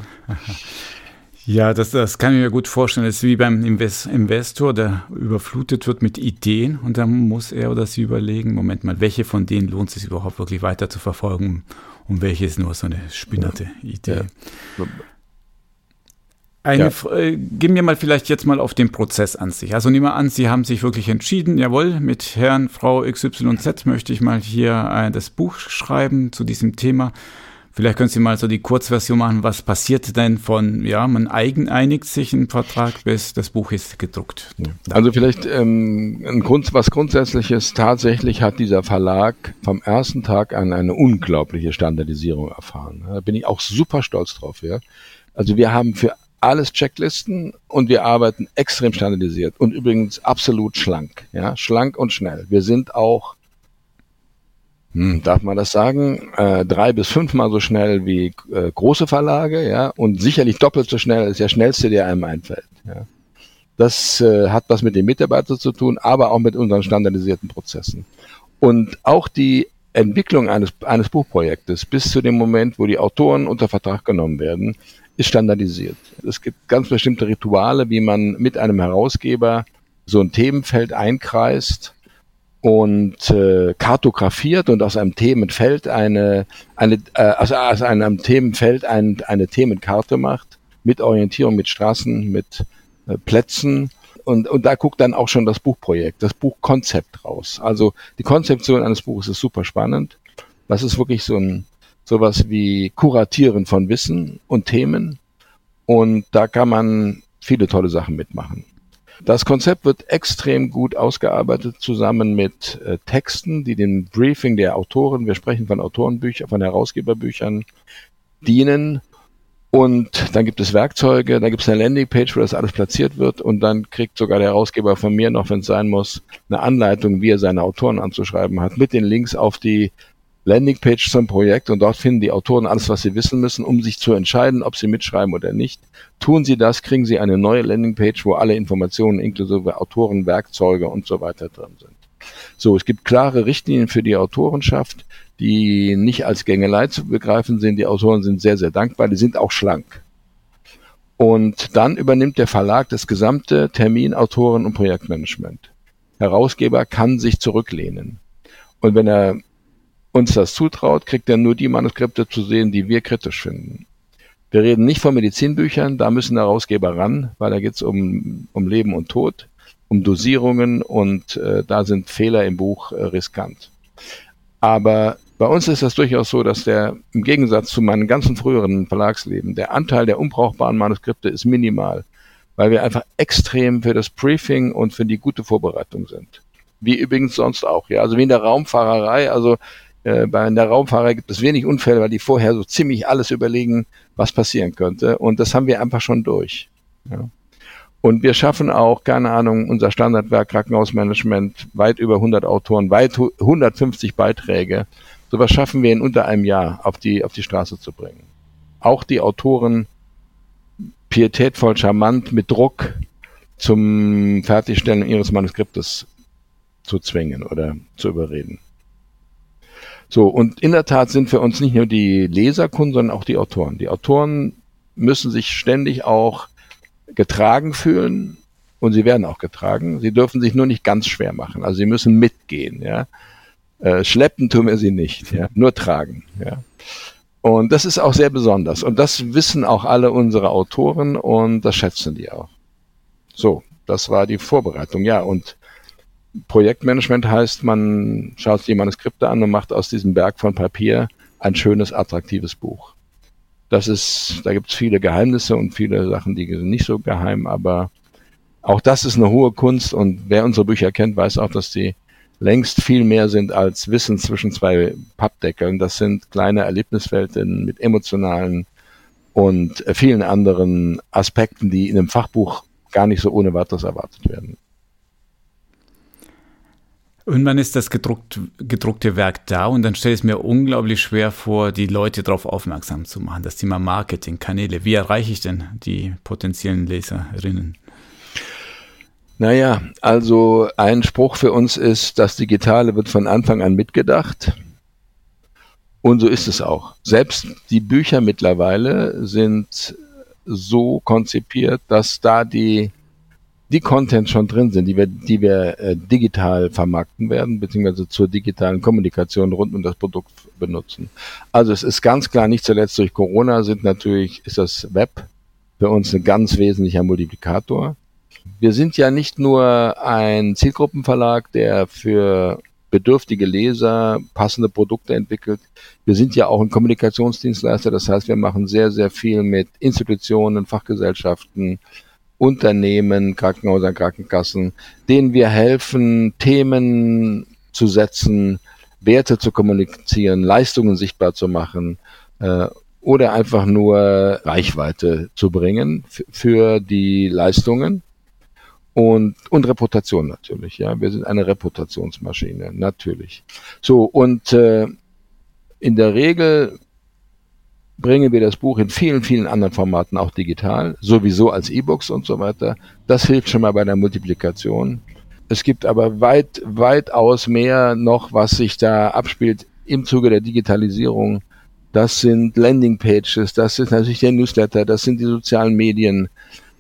Ja, das, das kann ich mir gut vorstellen. Das ist wie beim Invest Investor, der überflutet wird mit Ideen und dann muss er oder sie überlegen, Moment mal, welche von denen lohnt es sich überhaupt wirklich weiter zu verfolgen und welche ist nur so eine spinnerte Idee. Ja. Eine, ja. äh, gehen wir mal vielleicht jetzt mal auf den Prozess an sich. Also nehmen wir an, Sie haben sich wirklich entschieden, jawohl, mit Herrn, Frau XYZ möchte ich mal hier äh, das Buch schreiben zu diesem Thema. Vielleicht können Sie mal so die Kurzversion machen. Was passiert denn von, ja, man eigen einigt sich einen Vertrag, bis das Buch ist gedruckt? Ja. Also vielleicht ähm, ein Grund, was Grundsätzliches. Tatsächlich hat dieser Verlag vom ersten Tag an eine unglaubliche Standardisierung erfahren. Da bin ich auch super stolz drauf. Ja. Also wir haben für alles Checklisten und wir arbeiten extrem standardisiert und übrigens absolut schlank. Ja, schlank und schnell. Wir sind auch hm, darf man das sagen, äh, drei bis fünfmal so schnell wie äh, große Verlage, ja, und sicherlich doppelt so schnell als der schnellste, der einem einfällt. Ja. Das äh, hat was mit den Mitarbeitern zu tun, aber auch mit unseren standardisierten Prozessen. Und auch die Entwicklung eines, eines Buchprojektes bis zu dem Moment, wo die Autoren unter Vertrag genommen werden, ist standardisiert. Es gibt ganz bestimmte Rituale, wie man mit einem Herausgeber so ein Themenfeld einkreist und äh, kartografiert und aus einem Themenfeld eine, eine äh, also aus einem Themenfeld ein, eine Themenkarte macht mit Orientierung, mit Straßen, mit äh, Plätzen und, und da guckt dann auch schon das Buchprojekt, das Buchkonzept raus. Also die Konzeption eines Buches ist super spannend. Das ist wirklich so ein sowas wie Kuratieren von Wissen und Themen und da kann man viele tolle Sachen mitmachen. Das Konzept wird extrem gut ausgearbeitet zusammen mit äh, Texten, die dem Briefing der Autoren, wir sprechen von Autorenbüchern, von Herausgeberbüchern, dienen. Und dann gibt es Werkzeuge, dann gibt es eine Landingpage, wo das alles platziert wird und dann kriegt sogar der Herausgeber von mir noch, wenn es sein muss, eine Anleitung, wie er seine Autoren anzuschreiben hat, mit den Links auf die Landingpage zum Projekt und dort finden die Autoren alles, was sie wissen müssen, um sich zu entscheiden, ob sie mitschreiben oder nicht. Tun sie das, kriegen sie eine neue Landingpage, wo alle Informationen inklusive Autoren, Werkzeuge und so weiter drin sind. So, es gibt klare Richtlinien für die Autorenschaft, die nicht als Gängelei zu begreifen sind. Die Autoren sind sehr, sehr dankbar, die sind auch schlank. Und dann übernimmt der Verlag das gesamte Termin, Autoren und Projektmanagement. Herausgeber kann sich zurücklehnen. Und wenn er uns das zutraut, kriegt er nur die Manuskripte zu sehen, die wir kritisch finden. Wir reden nicht von Medizinbüchern, da müssen Herausgeber ran, weil da geht es um, um Leben und Tod, um Dosierungen und äh, da sind Fehler im Buch äh, riskant. Aber bei uns ist das durchaus so, dass der im Gegensatz zu meinem ganzen früheren Verlagsleben, der Anteil der unbrauchbaren Manuskripte ist minimal, weil wir einfach extrem für das Briefing und für die gute Vorbereitung sind. Wie übrigens sonst auch, ja. Also wie in der Raumfahrerei, also äh, bei der Raumfahrer gibt es wenig Unfälle, weil die vorher so ziemlich alles überlegen, was passieren könnte. Und das haben wir einfach schon durch. Ja. Und wir schaffen auch, keine Ahnung, unser Standardwerk Krankenhausmanagement, weit über 100 Autoren, weit 150 Beiträge. Sowas schaffen wir in unter einem Jahr auf die, auf die Straße zu bringen. Auch die Autoren pietätvoll charmant mit Druck zum Fertigstellen ihres Manuskriptes zu zwingen oder zu überreden. So, und in der Tat sind für uns nicht nur die Leserkunden, sondern auch die Autoren. Die Autoren müssen sich ständig auch getragen fühlen und sie werden auch getragen. Sie dürfen sich nur nicht ganz schwer machen. Also sie müssen mitgehen, ja. Äh, schleppen tun wir sie nicht, ja. Nur tragen, ja. Und das ist auch sehr besonders. Und das wissen auch alle unsere Autoren und das schätzen die auch. So, das war die Vorbereitung. Ja, und Projektmanagement heißt, man schaut sich die Manuskripte an und macht aus diesem Berg von Papier ein schönes, attraktives Buch. Das ist, da gibt es viele Geheimnisse und viele Sachen, die sind nicht so geheim, aber auch das ist eine hohe Kunst und wer unsere Bücher kennt, weiß auch, dass die längst viel mehr sind als Wissen zwischen zwei Pappdeckeln. Das sind kleine Erlebniswelten mit emotionalen und vielen anderen Aspekten, die in einem Fachbuch gar nicht so ohne weiteres erwartet werden. Irgendwann ist das gedruckt, gedruckte Werk da und dann stelle ich es mir unglaublich schwer vor, die Leute darauf aufmerksam zu machen. Das Thema Marketing, Kanäle. Wie erreiche ich denn die potenziellen Leserinnen? Naja, also ein Spruch für uns ist, das Digitale wird von Anfang an mitgedacht. Und so ist es auch. Selbst die Bücher mittlerweile sind so konzipiert, dass da die die Content schon drin sind, die wir, die wir äh, digital vermarkten werden, beziehungsweise zur digitalen Kommunikation rund um das Produkt benutzen. Also es ist ganz klar, nicht zuletzt durch Corona sind natürlich, ist das Web für uns ein ganz wesentlicher Multiplikator. Wir sind ja nicht nur ein Zielgruppenverlag, der für bedürftige Leser passende Produkte entwickelt. Wir sind ja auch ein Kommunikationsdienstleister, das heißt, wir machen sehr, sehr viel mit Institutionen, Fachgesellschaften, Unternehmen, Krankenhäuser, Krankenkassen, denen wir helfen, Themen zu setzen, Werte zu kommunizieren, Leistungen sichtbar zu machen äh, oder einfach nur Reichweite zu bringen für die Leistungen und, und Reputation natürlich. Ja, wir sind eine Reputationsmaschine, natürlich. So, und äh, in der Regel bringen wir das Buch in vielen, vielen anderen Formaten auch digital, sowieso als E-Books und so weiter. Das hilft schon mal bei der Multiplikation. Es gibt aber weit, weitaus mehr noch, was sich da abspielt im Zuge der Digitalisierung. Das sind Landingpages, das ist natürlich der Newsletter, das sind die sozialen Medien.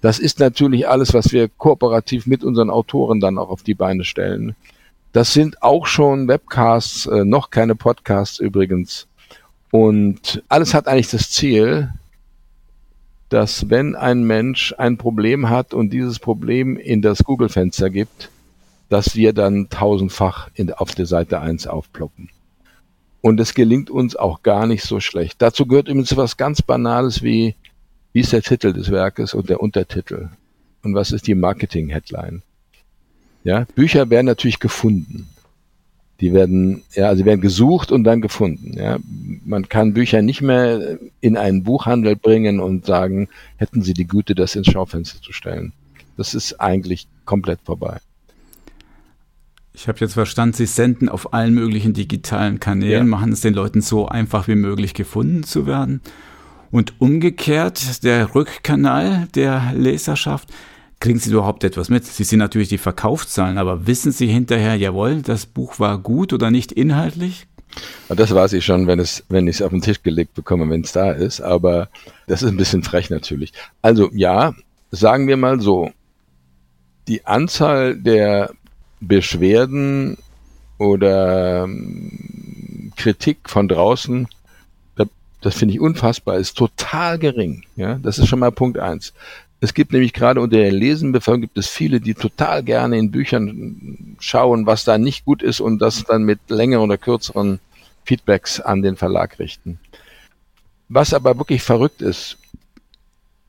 Das ist natürlich alles, was wir kooperativ mit unseren Autoren dann auch auf die Beine stellen. Das sind auch schon Webcasts, äh, noch keine Podcasts übrigens. Und alles hat eigentlich das Ziel, dass wenn ein Mensch ein Problem hat und dieses Problem in das Google-Fenster gibt, dass wir dann tausendfach in, auf der Seite 1 aufploppen. Und es gelingt uns auch gar nicht so schlecht. Dazu gehört übrigens was ganz Banales wie, wie ist der Titel des Werkes und der Untertitel? Und was ist die Marketing-Headline? Ja, Bücher werden natürlich gefunden. Die werden, ja, also werden gesucht und dann gefunden. Ja, man kann Bücher nicht mehr in einen Buchhandel bringen und sagen, hätten Sie die Güte, das ins Schaufenster zu stellen. Das ist eigentlich komplett vorbei. Ich habe jetzt verstanden, Sie senden auf allen möglichen digitalen Kanälen, ja. machen es den Leuten so einfach wie möglich gefunden zu werden. Und umgekehrt, der Rückkanal der Leserschaft, Kriegen Sie überhaupt etwas mit? Sie sehen natürlich die Verkaufszahlen, aber wissen Sie hinterher, jawohl, das Buch war gut oder nicht inhaltlich? Das weiß ich schon, wenn es, wenn ich es auf den Tisch gelegt bekomme, wenn es da ist. Aber das ist ein bisschen frech natürlich. Also ja, sagen wir mal so, die Anzahl der Beschwerden oder ähm, Kritik von draußen, das finde ich unfassbar, ist total gering. Ja, das ist schon mal Punkt eins. Es gibt nämlich gerade unter der Lesenbevölkerung gibt es viele, die total gerne in Büchern schauen, was da nicht gut ist und das dann mit längeren oder kürzeren Feedbacks an den Verlag richten. Was aber wirklich verrückt ist,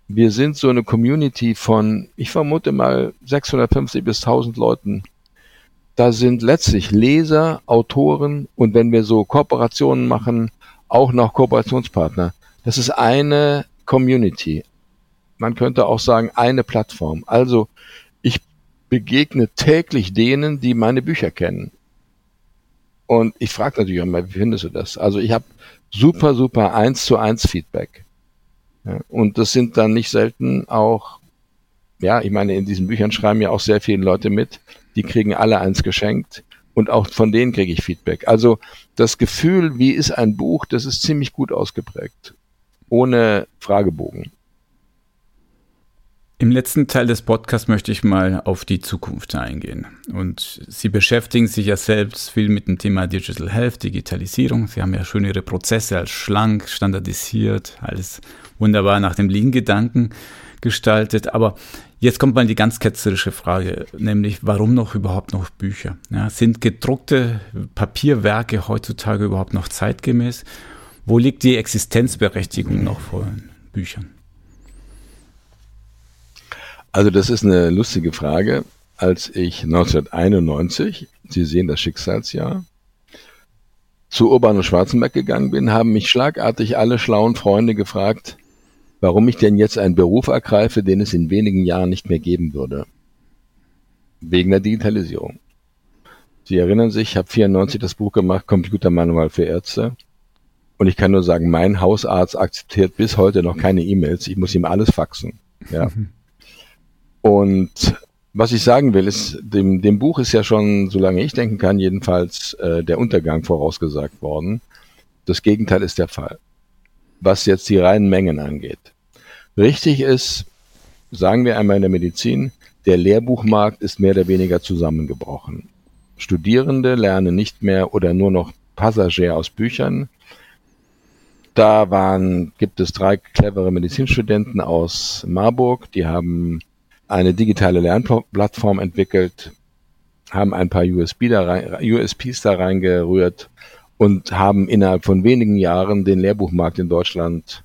wir sind so eine Community von, ich vermute mal 650 bis 1000 Leuten. Da sind letztlich Leser, Autoren und wenn wir so Kooperationen machen, auch noch Kooperationspartner. Das ist eine Community, man könnte auch sagen, eine Plattform. Also ich begegne täglich denen, die meine Bücher kennen. Und ich frage natürlich immer, wie findest du das? Also ich habe super, super eins zu eins Feedback. Ja, und das sind dann nicht selten auch, ja, ich meine, in diesen Büchern schreiben ja auch sehr viele Leute mit, die kriegen alle eins geschenkt und auch von denen kriege ich Feedback. Also das Gefühl, wie ist ein Buch, das ist ziemlich gut ausgeprägt, ohne Fragebogen. Im letzten Teil des Podcasts möchte ich mal auf die Zukunft eingehen. Und Sie beschäftigen sich ja selbst viel mit dem Thema Digital Health, Digitalisierung. Sie haben ja schön Ihre Prozesse als schlank, standardisiert, alles wunderbar nach dem Lean-Gedanken gestaltet. Aber jetzt kommt mal die ganz ketzerische Frage, nämlich warum noch überhaupt noch Bücher? Ja, sind gedruckte Papierwerke heutzutage überhaupt noch zeitgemäß? Wo liegt die Existenzberechtigung noch von Büchern? Also das ist eine lustige Frage. Als ich 1991, Sie sehen das Schicksalsjahr, zu Urban und Schwarzenberg gegangen bin, haben mich schlagartig alle schlauen Freunde gefragt, warum ich denn jetzt einen Beruf ergreife, den es in wenigen Jahren nicht mehr geben würde. Wegen der Digitalisierung. Sie erinnern sich, ich habe 94 das Buch gemacht, Computermanual für Ärzte. Und ich kann nur sagen, mein Hausarzt akzeptiert bis heute noch keine E-Mails. Ich muss ihm alles faxen. Ja. Und was ich sagen will, ist, dem, dem Buch ist ja schon, solange ich denken kann, jedenfalls äh, der Untergang vorausgesagt worden. Das Gegenteil ist der Fall, was jetzt die reinen Mengen angeht. Richtig ist, sagen wir einmal in der Medizin, der Lehrbuchmarkt ist mehr oder weniger zusammengebrochen. Studierende lernen nicht mehr oder nur noch Passagier aus Büchern. Da waren, gibt es drei clevere Medizinstudenten aus Marburg, die haben eine digitale Lernplattform entwickelt, haben ein paar USB da rein, USPs da reingerührt und haben innerhalb von wenigen Jahren den Lehrbuchmarkt in Deutschland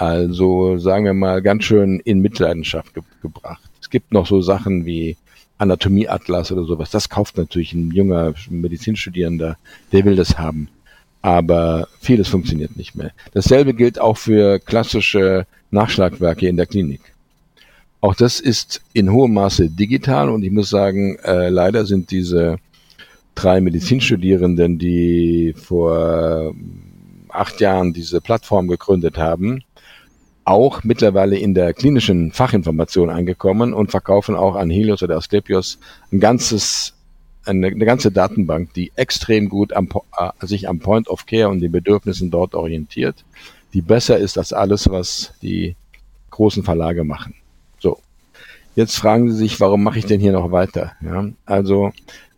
also sagen wir mal ganz schön in Mitleidenschaft ge gebracht. Es gibt noch so Sachen wie Anatomieatlas oder sowas. Das kauft natürlich ein junger Medizinstudierender, der will das haben. Aber vieles funktioniert nicht mehr. Dasselbe gilt auch für klassische Nachschlagwerke in der Klinik. Auch das ist in hohem Maße digital und ich muss sagen, äh, leider sind diese drei Medizinstudierenden, die vor acht Jahren diese Plattform gegründet haben, auch mittlerweile in der klinischen Fachinformation angekommen und verkaufen auch an Helios oder Asklepios ein ganzes, eine, eine ganze Datenbank, die extrem gut am, äh, sich am Point of Care und den Bedürfnissen dort orientiert, die besser ist als alles, was die großen Verlage machen. Jetzt fragen Sie sich, warum mache ich denn hier noch weiter? Ja, also,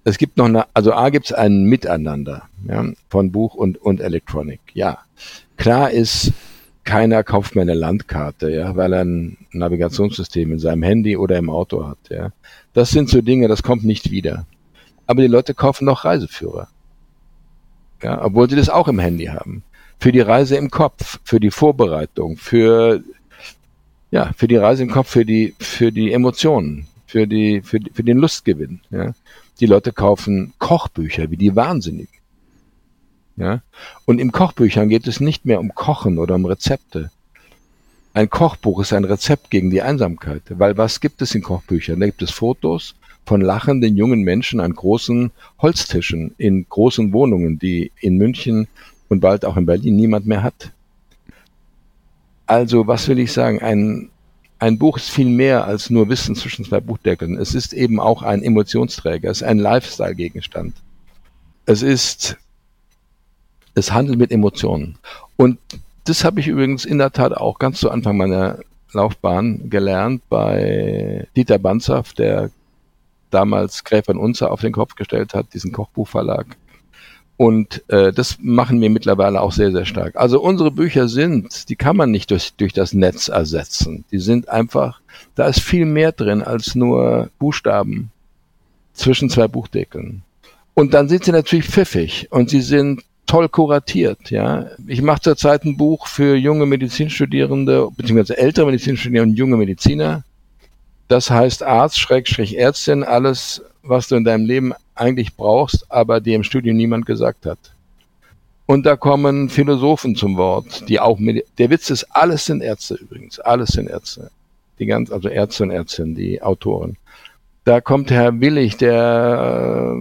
es gibt noch eine, also A gibt es ein Miteinander ja, von Buch und, und Elektronik. Ja, klar ist, keiner kauft mehr eine Landkarte, ja, weil er ein Navigationssystem in seinem Handy oder im Auto hat, ja. Das sind so Dinge, das kommt nicht wieder. Aber die Leute kaufen noch Reiseführer. Ja, obwohl sie das auch im Handy haben. Für die Reise im Kopf, für die Vorbereitung, für, ja, für die Reise im Kopf, für die, für die Emotionen, für die, für, für den Lustgewinn, ja. Die Leute kaufen Kochbücher wie die Wahnsinnigen. Ja? Und in Kochbüchern geht es nicht mehr um Kochen oder um Rezepte. Ein Kochbuch ist ein Rezept gegen die Einsamkeit, weil was gibt es in Kochbüchern? Da gibt es Fotos von lachenden jungen Menschen an großen Holztischen in großen Wohnungen, die in München und bald auch in Berlin niemand mehr hat. Also, was will ich sagen? Ein, ein Buch ist viel mehr als nur Wissen zwischen zwei Buchdeckeln. Es ist eben auch ein Emotionsträger, es ist ein Lifestyle-Gegenstand. Es ist es handelt mit Emotionen. Und das habe ich übrigens in der Tat auch ganz zu Anfang meiner Laufbahn gelernt bei Dieter Banzaf, der damals Gräfern Unzer auf den Kopf gestellt hat, diesen Kochbuchverlag. Und äh, das machen wir mittlerweile auch sehr, sehr stark. Also unsere Bücher sind, die kann man nicht durch, durch das Netz ersetzen. Die sind einfach, da ist viel mehr drin als nur Buchstaben zwischen zwei Buchdeckeln. Und dann sind sie natürlich pfiffig und sie sind toll kuratiert. Ja, ich mache zurzeit ein Buch für junge Medizinstudierende beziehungsweise ältere Medizinstudierende und junge Mediziner. Das heißt Arzt, Schrägstrich Ärztin, alles, was du in deinem Leben eigentlich brauchst, aber dir im Studium niemand gesagt hat. Und da kommen Philosophen zum Wort, die auch mit, der Witz ist, alles sind Ärzte übrigens, alles sind Ärzte. Die ganz, also Ärzte und Ärztinnen, die Autoren. Da kommt Herr Willig, der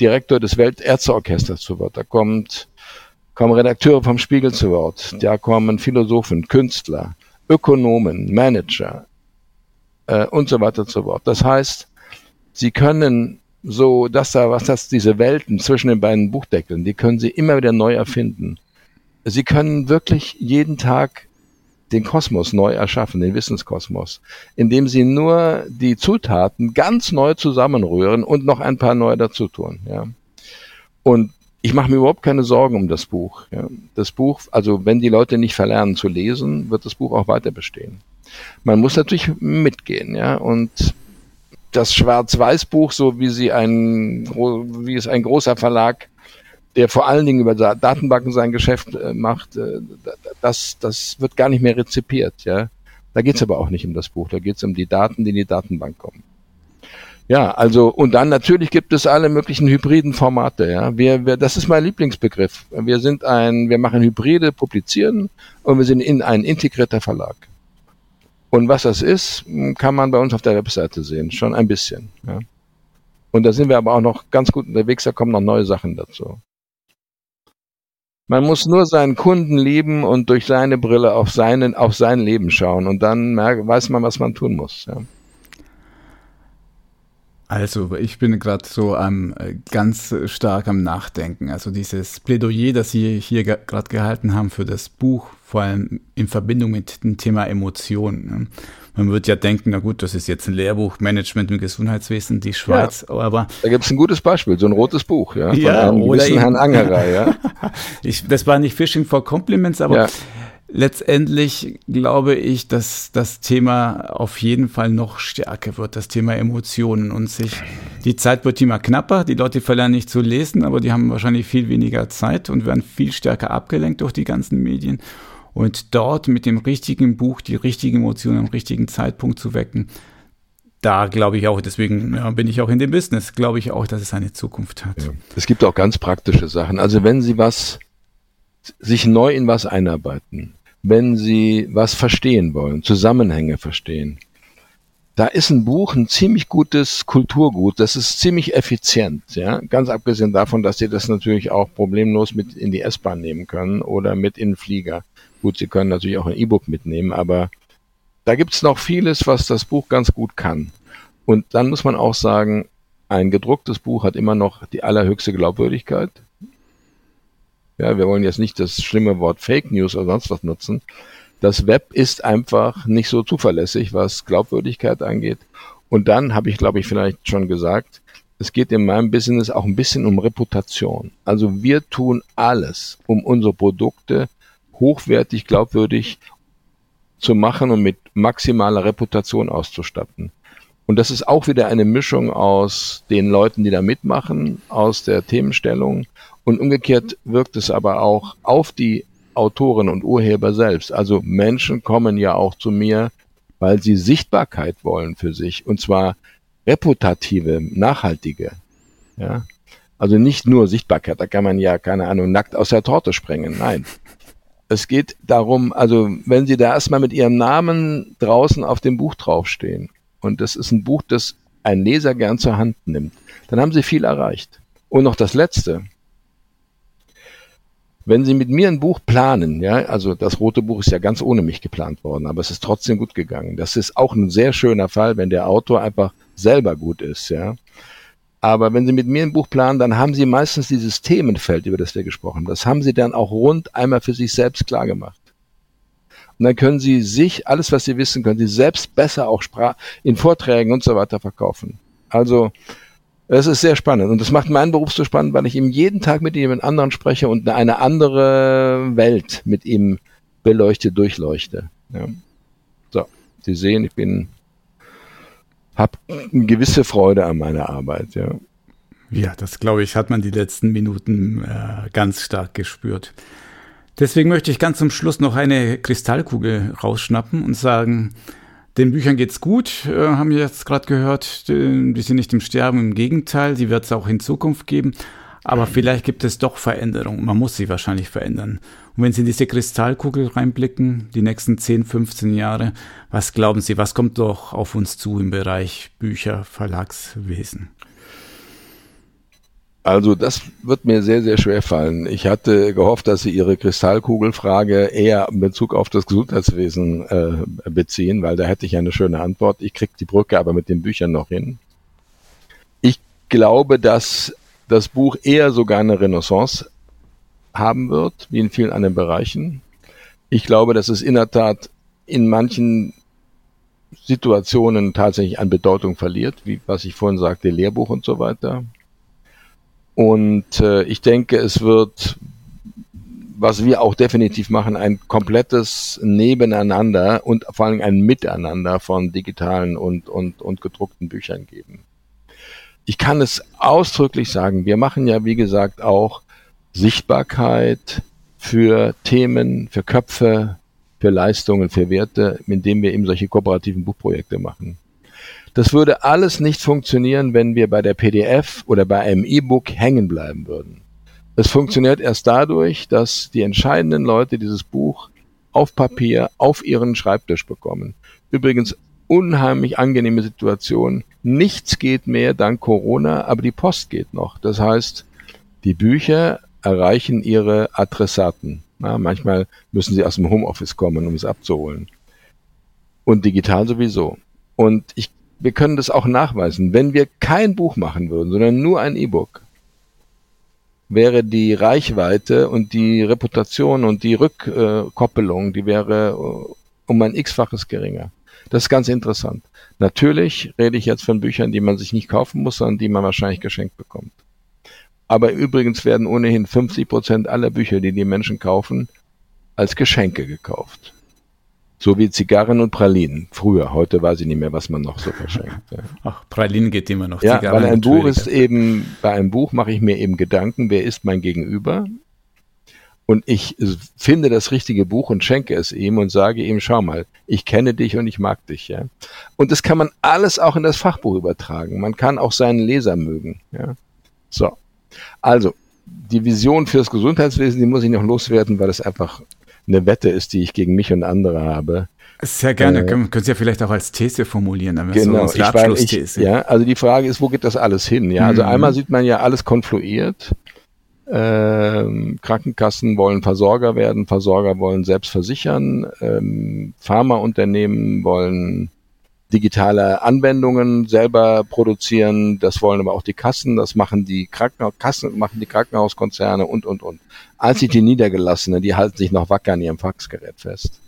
Direktor des Weltärzteorchesters zu Wort, da kommt, kommen Redakteure vom Spiegel zu Wort, da kommen Philosophen, Künstler, Ökonomen, Manager äh, und so weiter zu Wort. Das heißt, sie können so, dass da, was das, diese Welten zwischen den beiden Buchdeckeln, die können sie immer wieder neu erfinden. Sie können wirklich jeden Tag den Kosmos neu erschaffen, den Wissenskosmos, indem sie nur die Zutaten ganz neu zusammenrühren und noch ein paar neue dazu tun. Ja. Und ich mache mir überhaupt keine Sorgen um das Buch. Ja. Das Buch, also wenn die Leute nicht verlernen zu lesen, wird das Buch auch weiter bestehen. Man muss natürlich mitgehen, ja, und das Schwarz-Weiß-Buch, so wie sie ein, wie es ein großer Verlag der vor allen Dingen über Datenbanken sein Geschäft äh, macht, äh, das, das wird gar nicht mehr rezipiert. Ja? Da geht's aber auch nicht um das Buch, da geht's um die Daten, die in die Datenbank kommen. Ja, also und dann natürlich gibt es alle möglichen hybriden Formate. Ja, wir, wir, das ist mein Lieblingsbegriff. Wir sind ein, wir machen Hybride, publizieren und wir sind in ein integrierter Verlag. Und was das ist, kann man bei uns auf der Webseite sehen, schon ein bisschen. Ja. Und da sind wir aber auch noch ganz gut unterwegs, da kommen noch neue Sachen dazu. Man muss nur seinen Kunden lieben und durch seine Brille auf, seinen, auf sein Leben schauen und dann merkt, weiß man, was man tun muss. Ja. Also, ich bin gerade so ähm, ganz stark am Nachdenken. Also dieses Plädoyer, das Sie hier gerade gehalten haben für das Buch, vor allem in Verbindung mit dem Thema Emotionen. Ne? Man würde ja denken, na gut, das ist jetzt ein Lehrbuch Management im Gesundheitswesen, die Schweiz, ja, aber. Da gibt es ein gutes Beispiel, so ein rotes Buch, ja. Von ja, einem oder Herrn Angerer, ja. ich, das war nicht Fishing for Compliments, aber ja. letztendlich glaube ich, dass das Thema auf jeden Fall noch stärker wird, das Thema Emotionen und sich, die Zeit wird immer knapper, die Leute verlernen nicht zu lesen, aber die haben wahrscheinlich viel weniger Zeit und werden viel stärker abgelenkt durch die ganzen Medien. Und dort mit dem richtigen Buch die richtigen Emotionen am richtigen Zeitpunkt zu wecken, da glaube ich auch, deswegen ja, bin ich auch in dem Business, glaube ich auch, dass es eine Zukunft hat. Ja. Es gibt auch ganz praktische Sachen. Also wenn Sie was, sich neu in was einarbeiten, wenn Sie was verstehen wollen, Zusammenhänge verstehen. Da ist ein Buch ein ziemlich gutes Kulturgut. Das ist ziemlich effizient, ja. Ganz abgesehen davon, dass Sie das natürlich auch problemlos mit in die S-Bahn nehmen können oder mit in den Flieger. Gut, Sie können natürlich auch ein E-Book mitnehmen, aber da gibt's noch vieles, was das Buch ganz gut kann. Und dann muss man auch sagen, ein gedrucktes Buch hat immer noch die allerhöchste Glaubwürdigkeit. Ja, wir wollen jetzt nicht das schlimme Wort Fake News oder sonst was nutzen. Das Web ist einfach nicht so zuverlässig, was Glaubwürdigkeit angeht. Und dann habe ich, glaube ich, vielleicht schon gesagt, es geht in meinem Business auch ein bisschen um Reputation. Also wir tun alles, um unsere Produkte hochwertig, glaubwürdig zu machen und mit maximaler Reputation auszustatten. Und das ist auch wieder eine Mischung aus den Leuten, die da mitmachen, aus der Themenstellung und umgekehrt wirkt es aber auch auf die Autoren und Urheber selbst. Also Menschen kommen ja auch zu mir, weil sie Sichtbarkeit wollen für sich und zwar reputative, nachhaltige. Ja? Also nicht nur Sichtbarkeit, da kann man ja, keine Ahnung, nackt aus der Torte sprengen. Nein. Es geht darum, also wenn Sie da erstmal mit Ihrem Namen draußen auf dem Buch draufstehen und das ist ein Buch, das ein Leser gern zur Hand nimmt, dann haben Sie viel erreicht. Und noch das Letzte. Wenn Sie mit mir ein Buch planen, ja, also das rote Buch ist ja ganz ohne mich geplant worden, aber es ist trotzdem gut gegangen. Das ist auch ein sehr schöner Fall, wenn der Autor einfach selber gut ist, ja. Aber wenn Sie mit mir ein Buch planen, dann haben Sie meistens dieses Themenfeld, über das wir gesprochen haben. Das haben Sie dann auch rund einmal für sich selbst klar gemacht. Und dann können Sie sich, alles was Sie wissen, können Sie selbst besser auch in Vorträgen und so weiter verkaufen. Also, das ist sehr spannend und das macht meinen Beruf so spannend, weil ich ihm jeden Tag mit jemand anderen spreche und eine andere Welt mit ihm beleuchte, durchleuchte. Ja. So, Sie sehen, ich bin, habe eine gewisse Freude an meiner Arbeit. Ja, ja das glaube ich, hat man die letzten Minuten äh, ganz stark gespürt. Deswegen möchte ich ganz zum Schluss noch eine Kristallkugel rausschnappen und sagen, den Büchern geht's gut, äh, haben wir jetzt gerade gehört. Die, die sind nicht im Sterben, im Gegenteil, sie wird es auch in Zukunft geben. Aber vielleicht gibt es doch Veränderungen. Man muss sie wahrscheinlich verändern. Und wenn Sie in diese Kristallkugel reinblicken, die nächsten 10, 15 Jahre, was glauben Sie, was kommt doch auf uns zu im Bereich Bücher, Verlagswesen? Also das wird mir sehr, sehr schwer fallen. Ich hatte gehofft, dass Sie Ihre Kristallkugelfrage eher in Bezug auf das Gesundheitswesen äh, beziehen, weil da hätte ich eine schöne Antwort. Ich kriege die Brücke aber mit den Büchern noch hin. Ich glaube, dass das Buch eher sogar eine Renaissance haben wird, wie in vielen anderen Bereichen. Ich glaube, dass es in der Tat in manchen Situationen tatsächlich an Bedeutung verliert, wie was ich vorhin sagte, Lehrbuch und so weiter. Und äh, ich denke, es wird, was wir auch definitiv machen, ein komplettes Nebeneinander und vor allem ein Miteinander von digitalen und, und, und gedruckten Büchern geben. Ich kann es ausdrücklich sagen, wir machen ja, wie gesagt, auch Sichtbarkeit für Themen, für Köpfe, für Leistungen, für Werte, indem wir eben solche kooperativen Buchprojekte machen. Das würde alles nicht funktionieren, wenn wir bei der PDF oder bei einem E-Book hängen bleiben würden. Es funktioniert erst dadurch, dass die entscheidenden Leute dieses Buch auf Papier auf ihren Schreibtisch bekommen. Übrigens unheimlich angenehme Situation. Nichts geht mehr dank Corona, aber die Post geht noch. Das heißt, die Bücher erreichen ihre Adressaten. Na, manchmal müssen sie aus dem Homeoffice kommen, um es abzuholen. Und digital sowieso. Und ich wir können das auch nachweisen. Wenn wir kein Buch machen würden, sondern nur ein E-Book, wäre die Reichweite und die Reputation und die Rückkoppelung, die wäre äh, um ein x-faches geringer. Das ist ganz interessant. Natürlich rede ich jetzt von Büchern, die man sich nicht kaufen muss, sondern die man wahrscheinlich geschenkt bekommt. Aber übrigens werden ohnehin 50 Prozent aller Bücher, die die Menschen kaufen, als Geschenke gekauft. So wie Zigarren und Pralinen. Früher, heute weiß ich nicht mehr, was man noch so verschenkt. Ja. Ach, Pralinen geht immer noch. Ja, Zigarren weil ein Buch ist eben, bei einem Buch mache ich mir eben Gedanken, wer ist mein Gegenüber? Und ich finde das richtige Buch und schenke es ihm und sage ihm, schau mal, ich kenne dich und ich mag dich, ja. Und das kann man alles auch in das Fachbuch übertragen. Man kann auch seinen Leser mögen, ja. So. Also, die Vision fürs Gesundheitswesen, die muss ich noch loswerden, weil es einfach eine Wette ist, die ich gegen mich und andere habe. Sehr gerne. Äh, können, können Sie ja vielleicht auch als These formulieren. Dann genau, so ich, Abschlussthese. ja, also die Frage ist, wo geht das alles hin? Ja, also mhm. einmal sieht man ja alles konfluiert. Ähm, Krankenkassen wollen Versorger werden, Versorger wollen selbst versichern, ähm, Pharmaunternehmen wollen digitale Anwendungen selber produzieren. Das wollen aber auch die Kassen, das machen die Krankenhaus Kassen, machen die Krankenhauskonzerne und, und, und. Einzig die Niedergelassenen, die halten sich noch wacker an ihrem Faxgerät fest.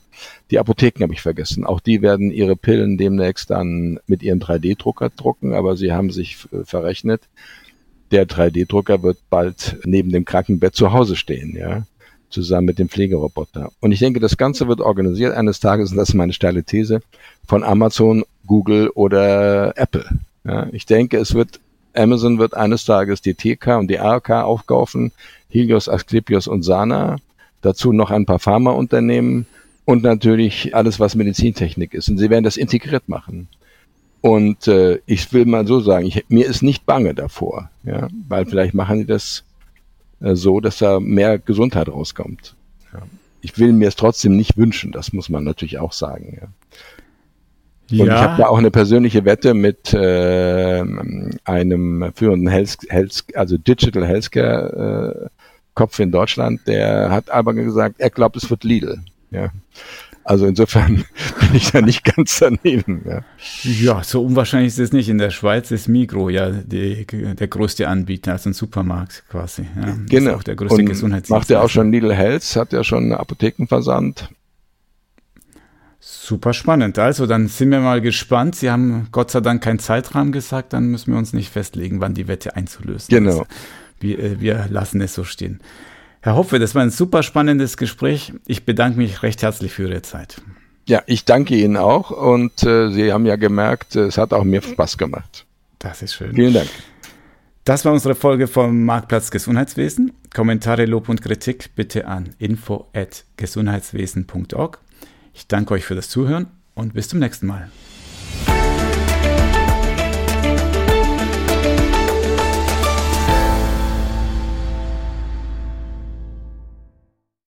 Die Apotheken habe ich vergessen. Auch die werden ihre Pillen demnächst dann mit ihrem 3D-Drucker drucken, aber sie haben sich verrechnet. Der 3D-Drucker wird bald neben dem Krankenbett zu Hause stehen, ja zusammen mit dem Pflegeroboter. Und ich denke, das Ganze wird organisiert eines Tages, und das ist meine steile These, von Amazon, Google oder Apple. Ja, ich denke, es wird, Amazon wird eines Tages die TK und die ARK aufkaufen, Helios, Asklepios und Sana, dazu noch ein paar Pharmaunternehmen und natürlich alles, was Medizintechnik ist. Und sie werden das integriert machen. Und äh, ich will mal so sagen, ich, mir ist nicht bange davor, ja, weil vielleicht machen die das äh, so, dass da mehr Gesundheit rauskommt. Ja. Ich will mir es trotzdem nicht wünschen, das muss man natürlich auch sagen. Ja. Und ja. ich habe da auch eine persönliche Wette mit äh, einem führenden Health, Health, also Digital Healthcare äh, Kopf in Deutschland, der hat aber gesagt, er glaubt, es wird Lidl. Ja. Also insofern bin ich da nicht ganz daneben. Ja. ja, so unwahrscheinlich ist es nicht. In der Schweiz ist Migro ja die, der größte Anbieter, also ein Supermarkt quasi. Ja. Genau. auch der größte Und Gesundheitsdienst. Macht er auch schon Lidl Health, hat ja schon Apothekenversand. Super spannend. Also, dann sind wir mal gespannt. Sie haben Gott sei Dank keinen Zeitrahmen gesagt, dann müssen wir uns nicht festlegen, wann die Wette einzulösen genau. ist. Genau. Wir, äh, wir lassen es so stehen. Herr Hopfe, das war ein super spannendes Gespräch. Ich bedanke mich recht herzlich für Ihre Zeit. Ja, ich danke Ihnen auch und äh, Sie haben ja gemerkt, es hat auch mir Spaß gemacht. Das ist schön. Vielen Dank. Das war unsere Folge vom Marktplatz Gesundheitswesen. Kommentare, Lob und Kritik bitte an info@gesundheitswesen.org. Ich danke euch für das Zuhören und bis zum nächsten Mal.